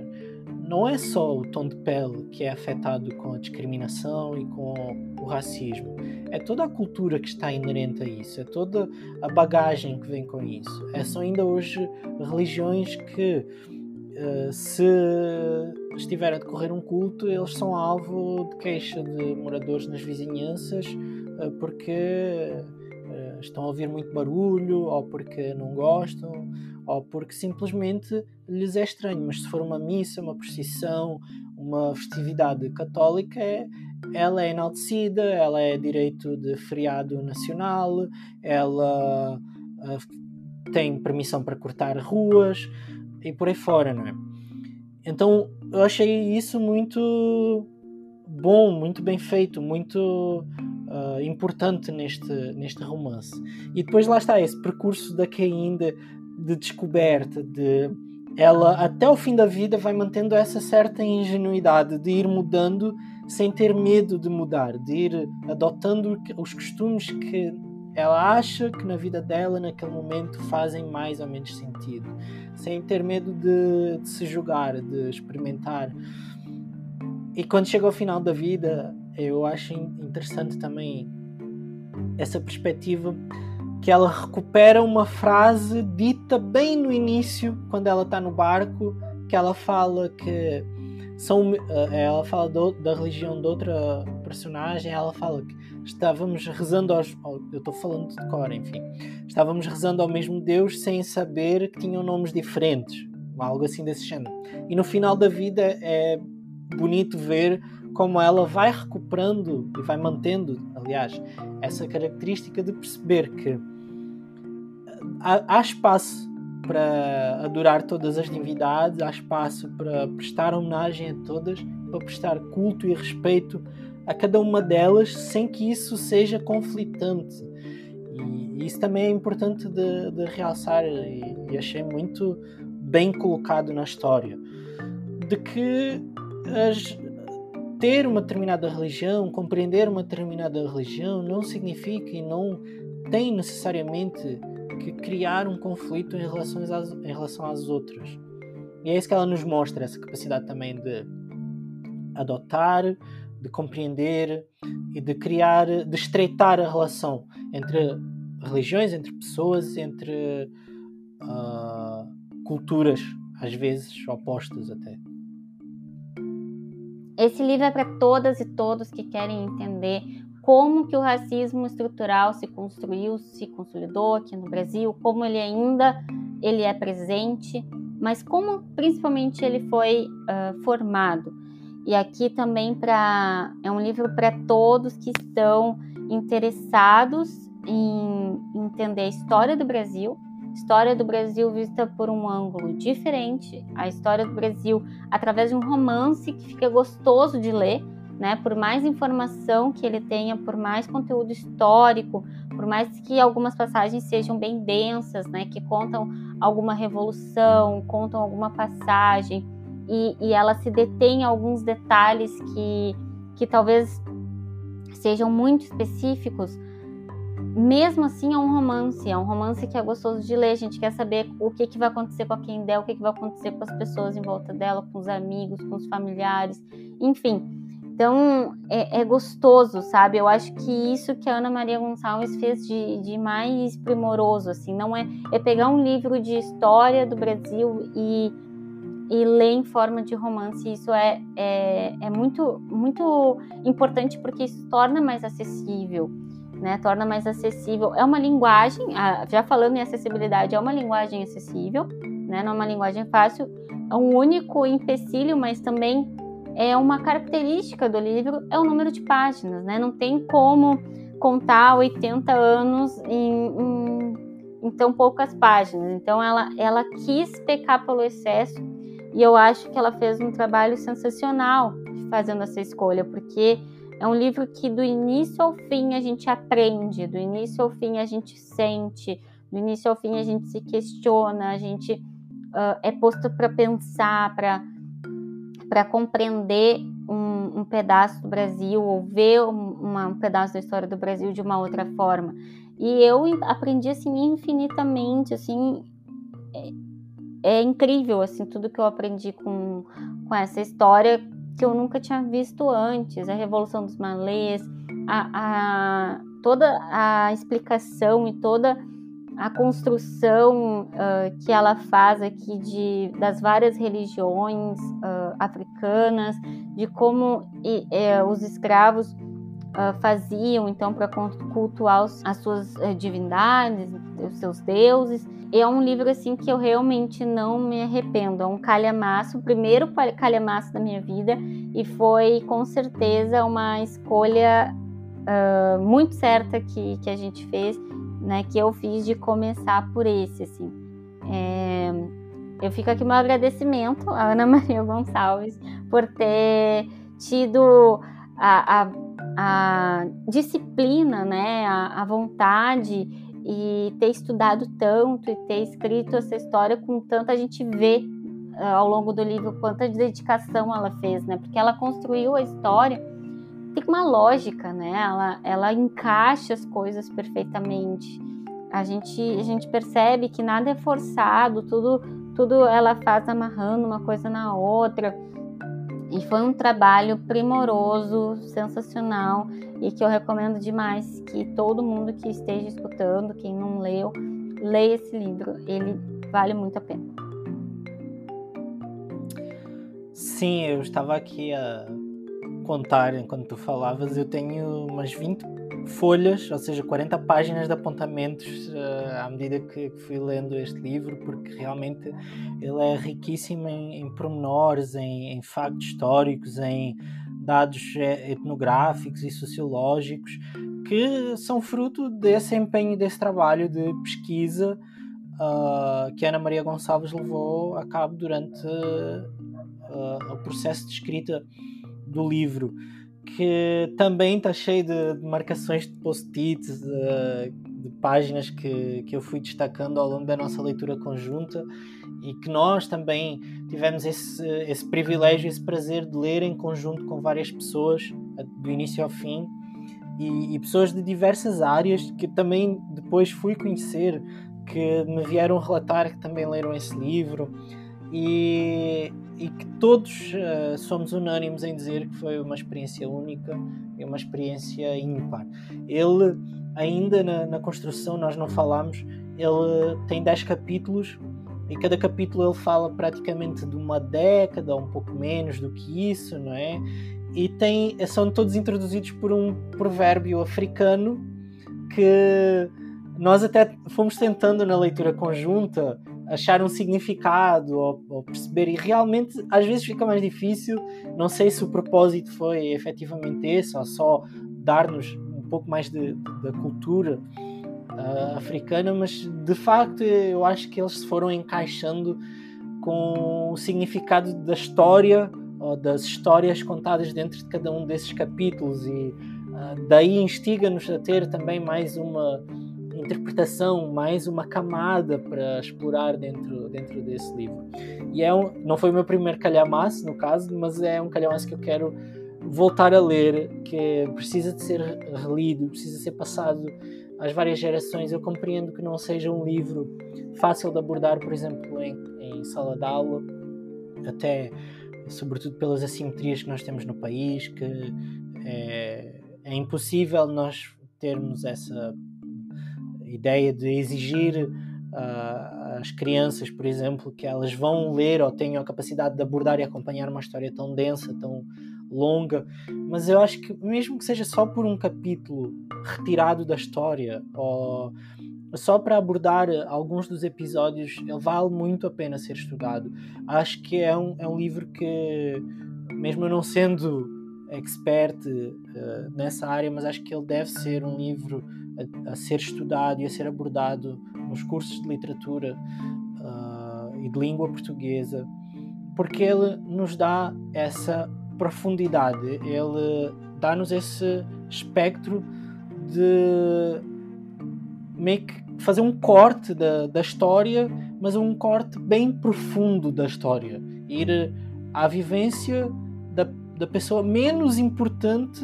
não é só o tom de pele que é afetado com a discriminação e com o racismo, é toda a cultura que está inerente a isso, é toda a bagagem que vem com isso. É, são ainda hoje religiões que Uh, se estiver a decorrer um culto, eles são alvo de queixa de moradores nas vizinhanças uh, porque estão a ouvir muito barulho, ou porque não gostam, ou porque simplesmente lhes é estranho. Mas se for uma missa, uma procissão, uma festividade católica, ela é enaltecida, ela é direito de feriado nacional, ela tem permissão para cortar ruas e por aí fora, não é? Então eu achei isso muito bom, muito bem feito, muito uh, importante neste, neste romance. E depois lá está esse percurso da Cain de, de descoberta, de ela até o fim da vida vai mantendo essa certa ingenuidade de ir mudando sem ter medo de mudar, de ir adotando os costumes que ela acha que na vida dela, naquele momento, fazem mais ou menos sentido, sem ter medo de, de se julgar, de experimentar. E quando chega ao final da vida, eu acho interessante também essa perspectiva que ela recupera uma frase dita bem no início, quando ela está no barco, que ela fala que são, eh, ela fala do, da religião de outra personagem, ela fala que estávamos rezando aos. Eu estou falando de cor, enfim. Estávamos rezando ao mesmo Deus sem saber que tinham nomes diferentes. Algo assim desse género. E no final da vida é bonito ver como ela vai recuperando e vai mantendo, aliás, essa característica de perceber que há, há espaço para adorar todas as divindades, há espaço para prestar homenagem a todas, para prestar culto e respeito a cada uma delas sem que isso seja conflitante. E isso também é importante de, de realçar e, e, achei muito bem colocado na história. De que as, ter uma determinada religião, compreender uma determinada religião, não significa e não tem necessariamente que criar um conflito em relação às, em relação às outras. E é isso que ela nos mostra, essa capacidade também de adotar de compreender e de criar, de estreitar a relação entre religiões, entre pessoas, entre uh, culturas, às vezes opostas até. Esse livro é para todas e todos que querem entender como que o racismo estrutural se construiu, se consolidou aqui no Brasil, como ele ainda ele é presente, mas como principalmente ele foi uh, formado. E aqui também para é um livro para todos que estão interessados em entender a história do Brasil, história do Brasil vista por um ângulo diferente, a história do Brasil através de um romance que fica gostoso de ler, né? Por mais informação que ele tenha, por mais conteúdo histórico, por mais que algumas passagens sejam bem densas, né? Que contam alguma revolução, contam alguma passagem e, e ela se detém em alguns detalhes que, que talvez sejam muito específicos, mesmo assim é um romance, é um romance que é gostoso de ler, a gente quer saber o que, que vai acontecer com a der, o que, que vai acontecer com as pessoas em volta dela, com os amigos, com os familiares, enfim. Então é, é, gostoso, sabe? Eu acho que isso que a Ana Maria Gonçalves fez de, de mais primoroso, assim, não é, é pegar um livro de história do Brasil e, e ler em forma de romance. Isso é, é, é muito, muito importante porque isso torna mais acessível. Né, torna mais acessível. É uma linguagem, já falando em acessibilidade, é uma linguagem acessível, né, não é uma linguagem fácil. É um único empecilho, mas também é uma característica do livro é o número de páginas, né? Não tem como contar 80 anos em, em, em tão poucas páginas. Então ela, ela quis pecar pelo excesso e eu acho que ela fez um trabalho sensacional fazendo essa escolha, porque é um livro que do início ao fim a gente aprende, do início ao fim a gente sente, do início ao fim a gente se questiona, a gente uh, é posto para pensar, para compreender um, um, pedaço do Brasil ou ver uma, um pedaço da história do Brasil de uma outra forma. E eu aprendi assim infinitamente, assim é, é, incrível assim tudo que eu aprendi com, com essa história que eu nunca tinha visto antes, a Revolução dos Malês, a, a toda a explicação e toda a construção uh, que ela faz aqui de, das várias religiões uh, africanas, de como e, e, os escravos uh, faziam então para cultuar os, as suas eh, divindades, os seus deuses. E é um livro assim que eu realmente não me arrependo. É um calhamaço, o primeiro calhamaço da minha vida e foi com certeza uma escolha muito certa que, que a gente fez né, que eu fiz de começar por esse, assim. É, eu fico aqui meu agradecimento à Ana Maria Gonçalves por ter tido a, a, a disciplina, né, a, a, vontade e ter estudado tanto e ter escrito essa história com tanta gente vê uh, ao longo do livro quanta dedicação ela fez, né, porque ela construiu a história tem uma lógica, né? Ela, ela encaixa as coisas perfeitamente. A gente, a gente percebe que nada é forçado, tudo, tudo ela faz amarrando uma coisa na outra. E foi um trabalho primoroso, sensacional e que eu recomendo demais que todo mundo que esteja escutando, quem não leu, leia esse livro. Ele vale muito a pena. Sim, eu estava aqui a contar enquanto tu falavas, eu tenho umas 20 folhas, ou seja, 40 páginas de apontamentos uh, à medida que, fui lendo este livro, porque realmente ele é riquíssimo em, em pormenores, em, em factos históricos, em dados eh, etnográficos e sociológicos que são fruto desse empenho, desse trabalho de pesquisa uh, que Ana Maria Gonçalves levou a cabo durante uh, o processo de escrita do livro, que também está cheio de, de, marcações de post-its, de, de, páginas que, que eu fui destacando ao longo da nossa leitura conjunta e que nós também tivemos esse, esse privilégio, esse prazer de ler em conjunto com várias pessoas, do início ao fim, e, e pessoas de diversas áreas que também depois fui conhecer, que me vieram relatar que também leram esse livro. E, e que todos uh, somos unânimes em dizer que foi uma experiência única e uma experiência ímpar. Ele, ainda na, na construção, nós não falámos, ele tem 10 capítulos e cada capítulo ele fala praticamente de uma década um pouco menos do que isso, não é? E tem, são todos introduzidos por um provérbio africano que nós até fomos tentando na leitura conjunta achar um significado ou, ou, perceber, e realmente às vezes fica mais difícil. Não sei se o propósito foi efetivamente esse, ou só dar-nos um pouco mais da cultura uh, africana, mas de facto eu acho que eles se foram encaixando com o significado da história ou das histórias contadas dentro de cada um desses capítulos, e uh, daí instiga-nos a ter também mais uma interpretação, mais uma camada para explorar dentro, dentro desse livro. E é um, não foi o meu primeiro calhamaço, no caso, mas é um calhamaço que eu quero voltar a ler, que precisa de ser relido, precisa ser passado às várias gerações. Eu compreendo que não seja um livro fácil de abordar, por exemplo, em, em sala de aula, até sobretudo pelas assimetrias que nós temos no país, que é, é impossível nós termos essa ideia de exigir uh, às crianças, por exemplo, que elas vão ler ou tenham a capacidade de abordar e acompanhar uma história tão densa, tão longa, mas eu acho que mesmo que seja só por um capítulo retirado da história ou só para abordar alguns dos episódios, ele vale muito a pena ser estudado. Acho que é um, é um livro que, mesmo eu não sendo expert uh, nessa área, mas acho que ele deve ser um livro a, a ser estudado e a ser abordado nos cursos de literatura uh, e de língua portuguesa, porque ele nos dá essa profundidade, ele dá-nos esse espectro de meio que fazer um corte da, da história, mas um corte bem profundo da história. Ir à vivência da, pessoa menos importante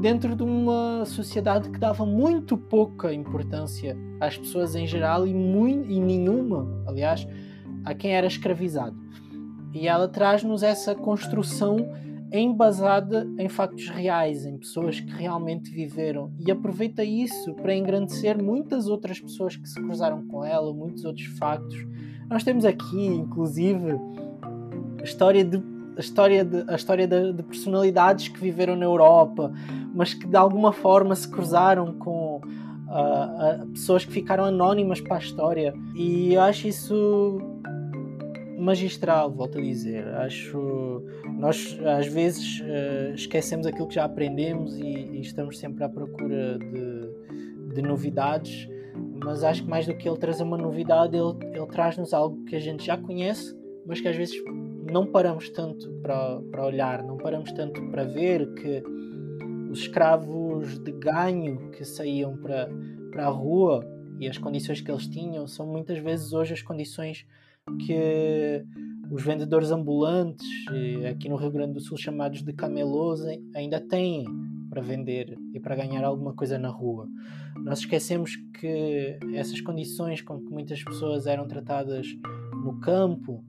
dentro de uma sociedade que dava muito pouca importância às pessoas em geral e, muito, e nenhuma, aliás, a quem era escravizado. E ela traz-nos essa construção embasada em factos reais, em pessoas que realmente viveram e aproveita isso para engrandecer muitas outras pessoas que se cruzaram com ela, muitos outros factos. Nós temos aqui, inclusive, a história de a história de, a história de, de personalidades que viveram na Europa, mas que de alguma forma se cruzaram com uh, pessoas que ficaram anónimas para a história. E eu acho isso magistral, volto a dizer. Acho nós às vezes uh, esquecemos aquilo que já aprendemos e, e estamos sempre à procura de, de, novidades, mas acho que mais do que ele trazer uma novidade, ele, ele traz-nos algo que a gente já conhece, mas que às vezes não paramos tanto para, para olhar, não paramos tanto para ver que os escravos de ganho que saíam para, para a rua e as condições que eles tinham são muitas vezes hoje as condições que os vendedores ambulantes, aqui no Rio Grande do Sul chamados de camelôs, ainda têm para vender e para ganhar alguma coisa na rua. Nós esquecemos que essas condições com que muitas pessoas eram tratadas no campo,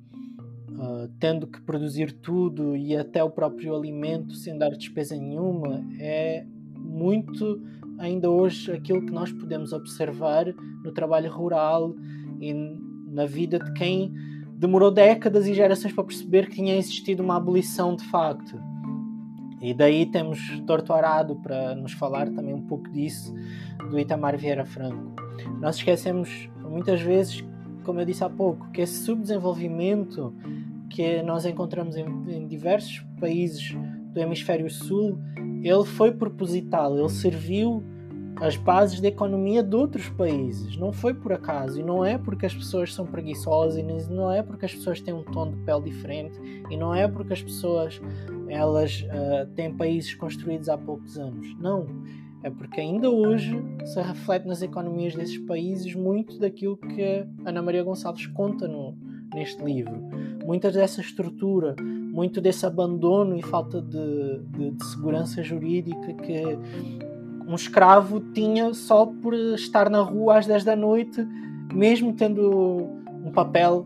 uh, tendo que produzir tudo e até o próprio alimento sem dar despesa nenhuma, é muito ainda hoje aquilo que nós podemos observar no trabalho rural e na vida de quem demorou décadas e gerações para perceber que tinha existido uma abolição de facto. E daí temos Torto Arado para nos falar também um pouco disso, do Itamar Vieira Franco. Nós esquecemos muitas vezes, como eu disse há pouco, que esse subdesenvolvimento que nós encontramos em, em diversos países do hemisfério sul, ele foi proposital, ele serviu as bases da economia de outros países. Não foi por acaso. E não é porque as pessoas são preguiçosas, e não é porque as pessoas têm um tom de pele diferente, e não é porque as pessoas elas uh, têm países construídos há poucos anos. Não. É porque ainda hoje se reflete nas economias desses países muito daquilo que Ana Maria Gonçalves conta no, neste livro. Muita dessa estrutura, muito desse abandono e falta de, de, de segurança jurídica que um escravo tinha só por estar na rua às 10 da noite, mesmo tendo um papel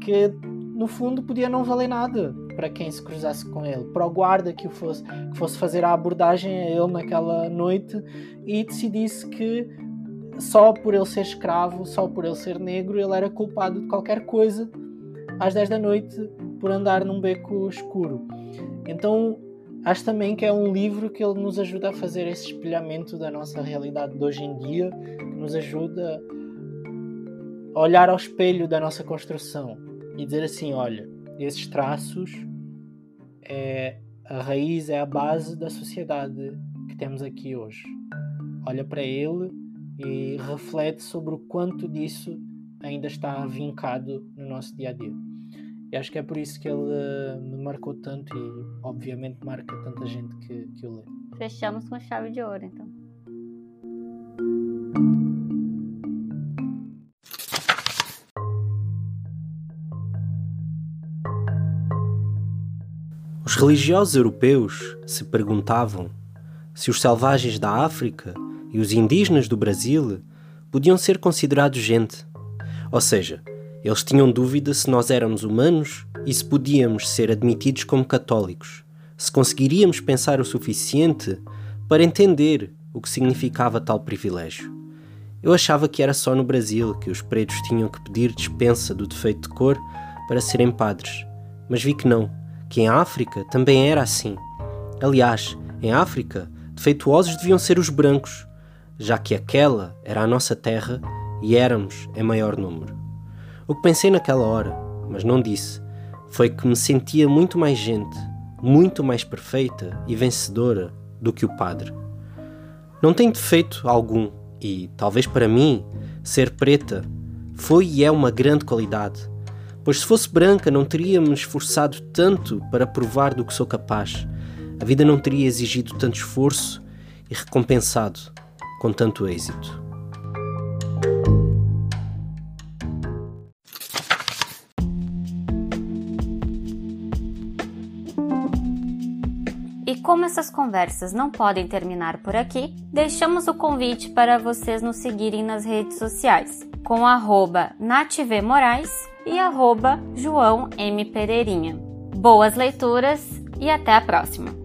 que no fundo podia não valer nada para quem se cruzasse com ele, para o guarda que, o fosse, que fosse fazer a abordagem a ele naquela noite e decidisse que só por ele ser escravo, só por ele ser negro, ele era culpado de qualquer coisa às 10 da noite por andar num beco escuro. Então Acho também que é um livro que ele nos ajuda a fazer esse espelhamento da nossa realidade de hoje em dia, que nos ajuda a olhar ao espelho da nossa construção e dizer assim: olha, esses traços é a raiz, é a base da sociedade que temos aqui hoje. Olha para ele e reflete sobre o quanto disso ainda está vincado nosso dia a dia. E acho que é por isso que ele uh, me marcou tanto e, obviamente, marca tanta gente que, que o lê. Fechamos com chave de ouro, então. Os religiosos europeus se perguntavam se os selvagens da África e os indígenas do Brasil podiam ser considerados gente. Ou seja, eles tinham dúvida se nós éramos humanos e se podíamos ser admitidos como católicos, se conseguiríamos pensar o suficiente para entender o que significava tal privilégio. Eu achava que era só no Brasil que os pretos tinham que pedir dispensa do defeito de cor para serem padres, mas vi que não, que em África também era assim. Aliás, em África, defeituosos deviam ser os brancos, já que aquela era a nossa terra e éramos em maior número. O que pensei naquela hora, mas não disse, foi que me sentia muito mais gente, muito mais perfeita e vencedora do que o padre. Não tem defeito algum e, talvez para mim, ser preta foi e é uma grande qualidade, pois se fosse branca não teria me esforçado tanto para provar do que sou capaz. A vida não teria exigido tanto esforço e recompensado com tanto êxito. Como essas conversas não podem terminar por aqui, deixamos o convite para vocês nos seguirem nas redes sociais, com Moraes e arroba João M. Pereirinha. Boas leituras e até a próxima!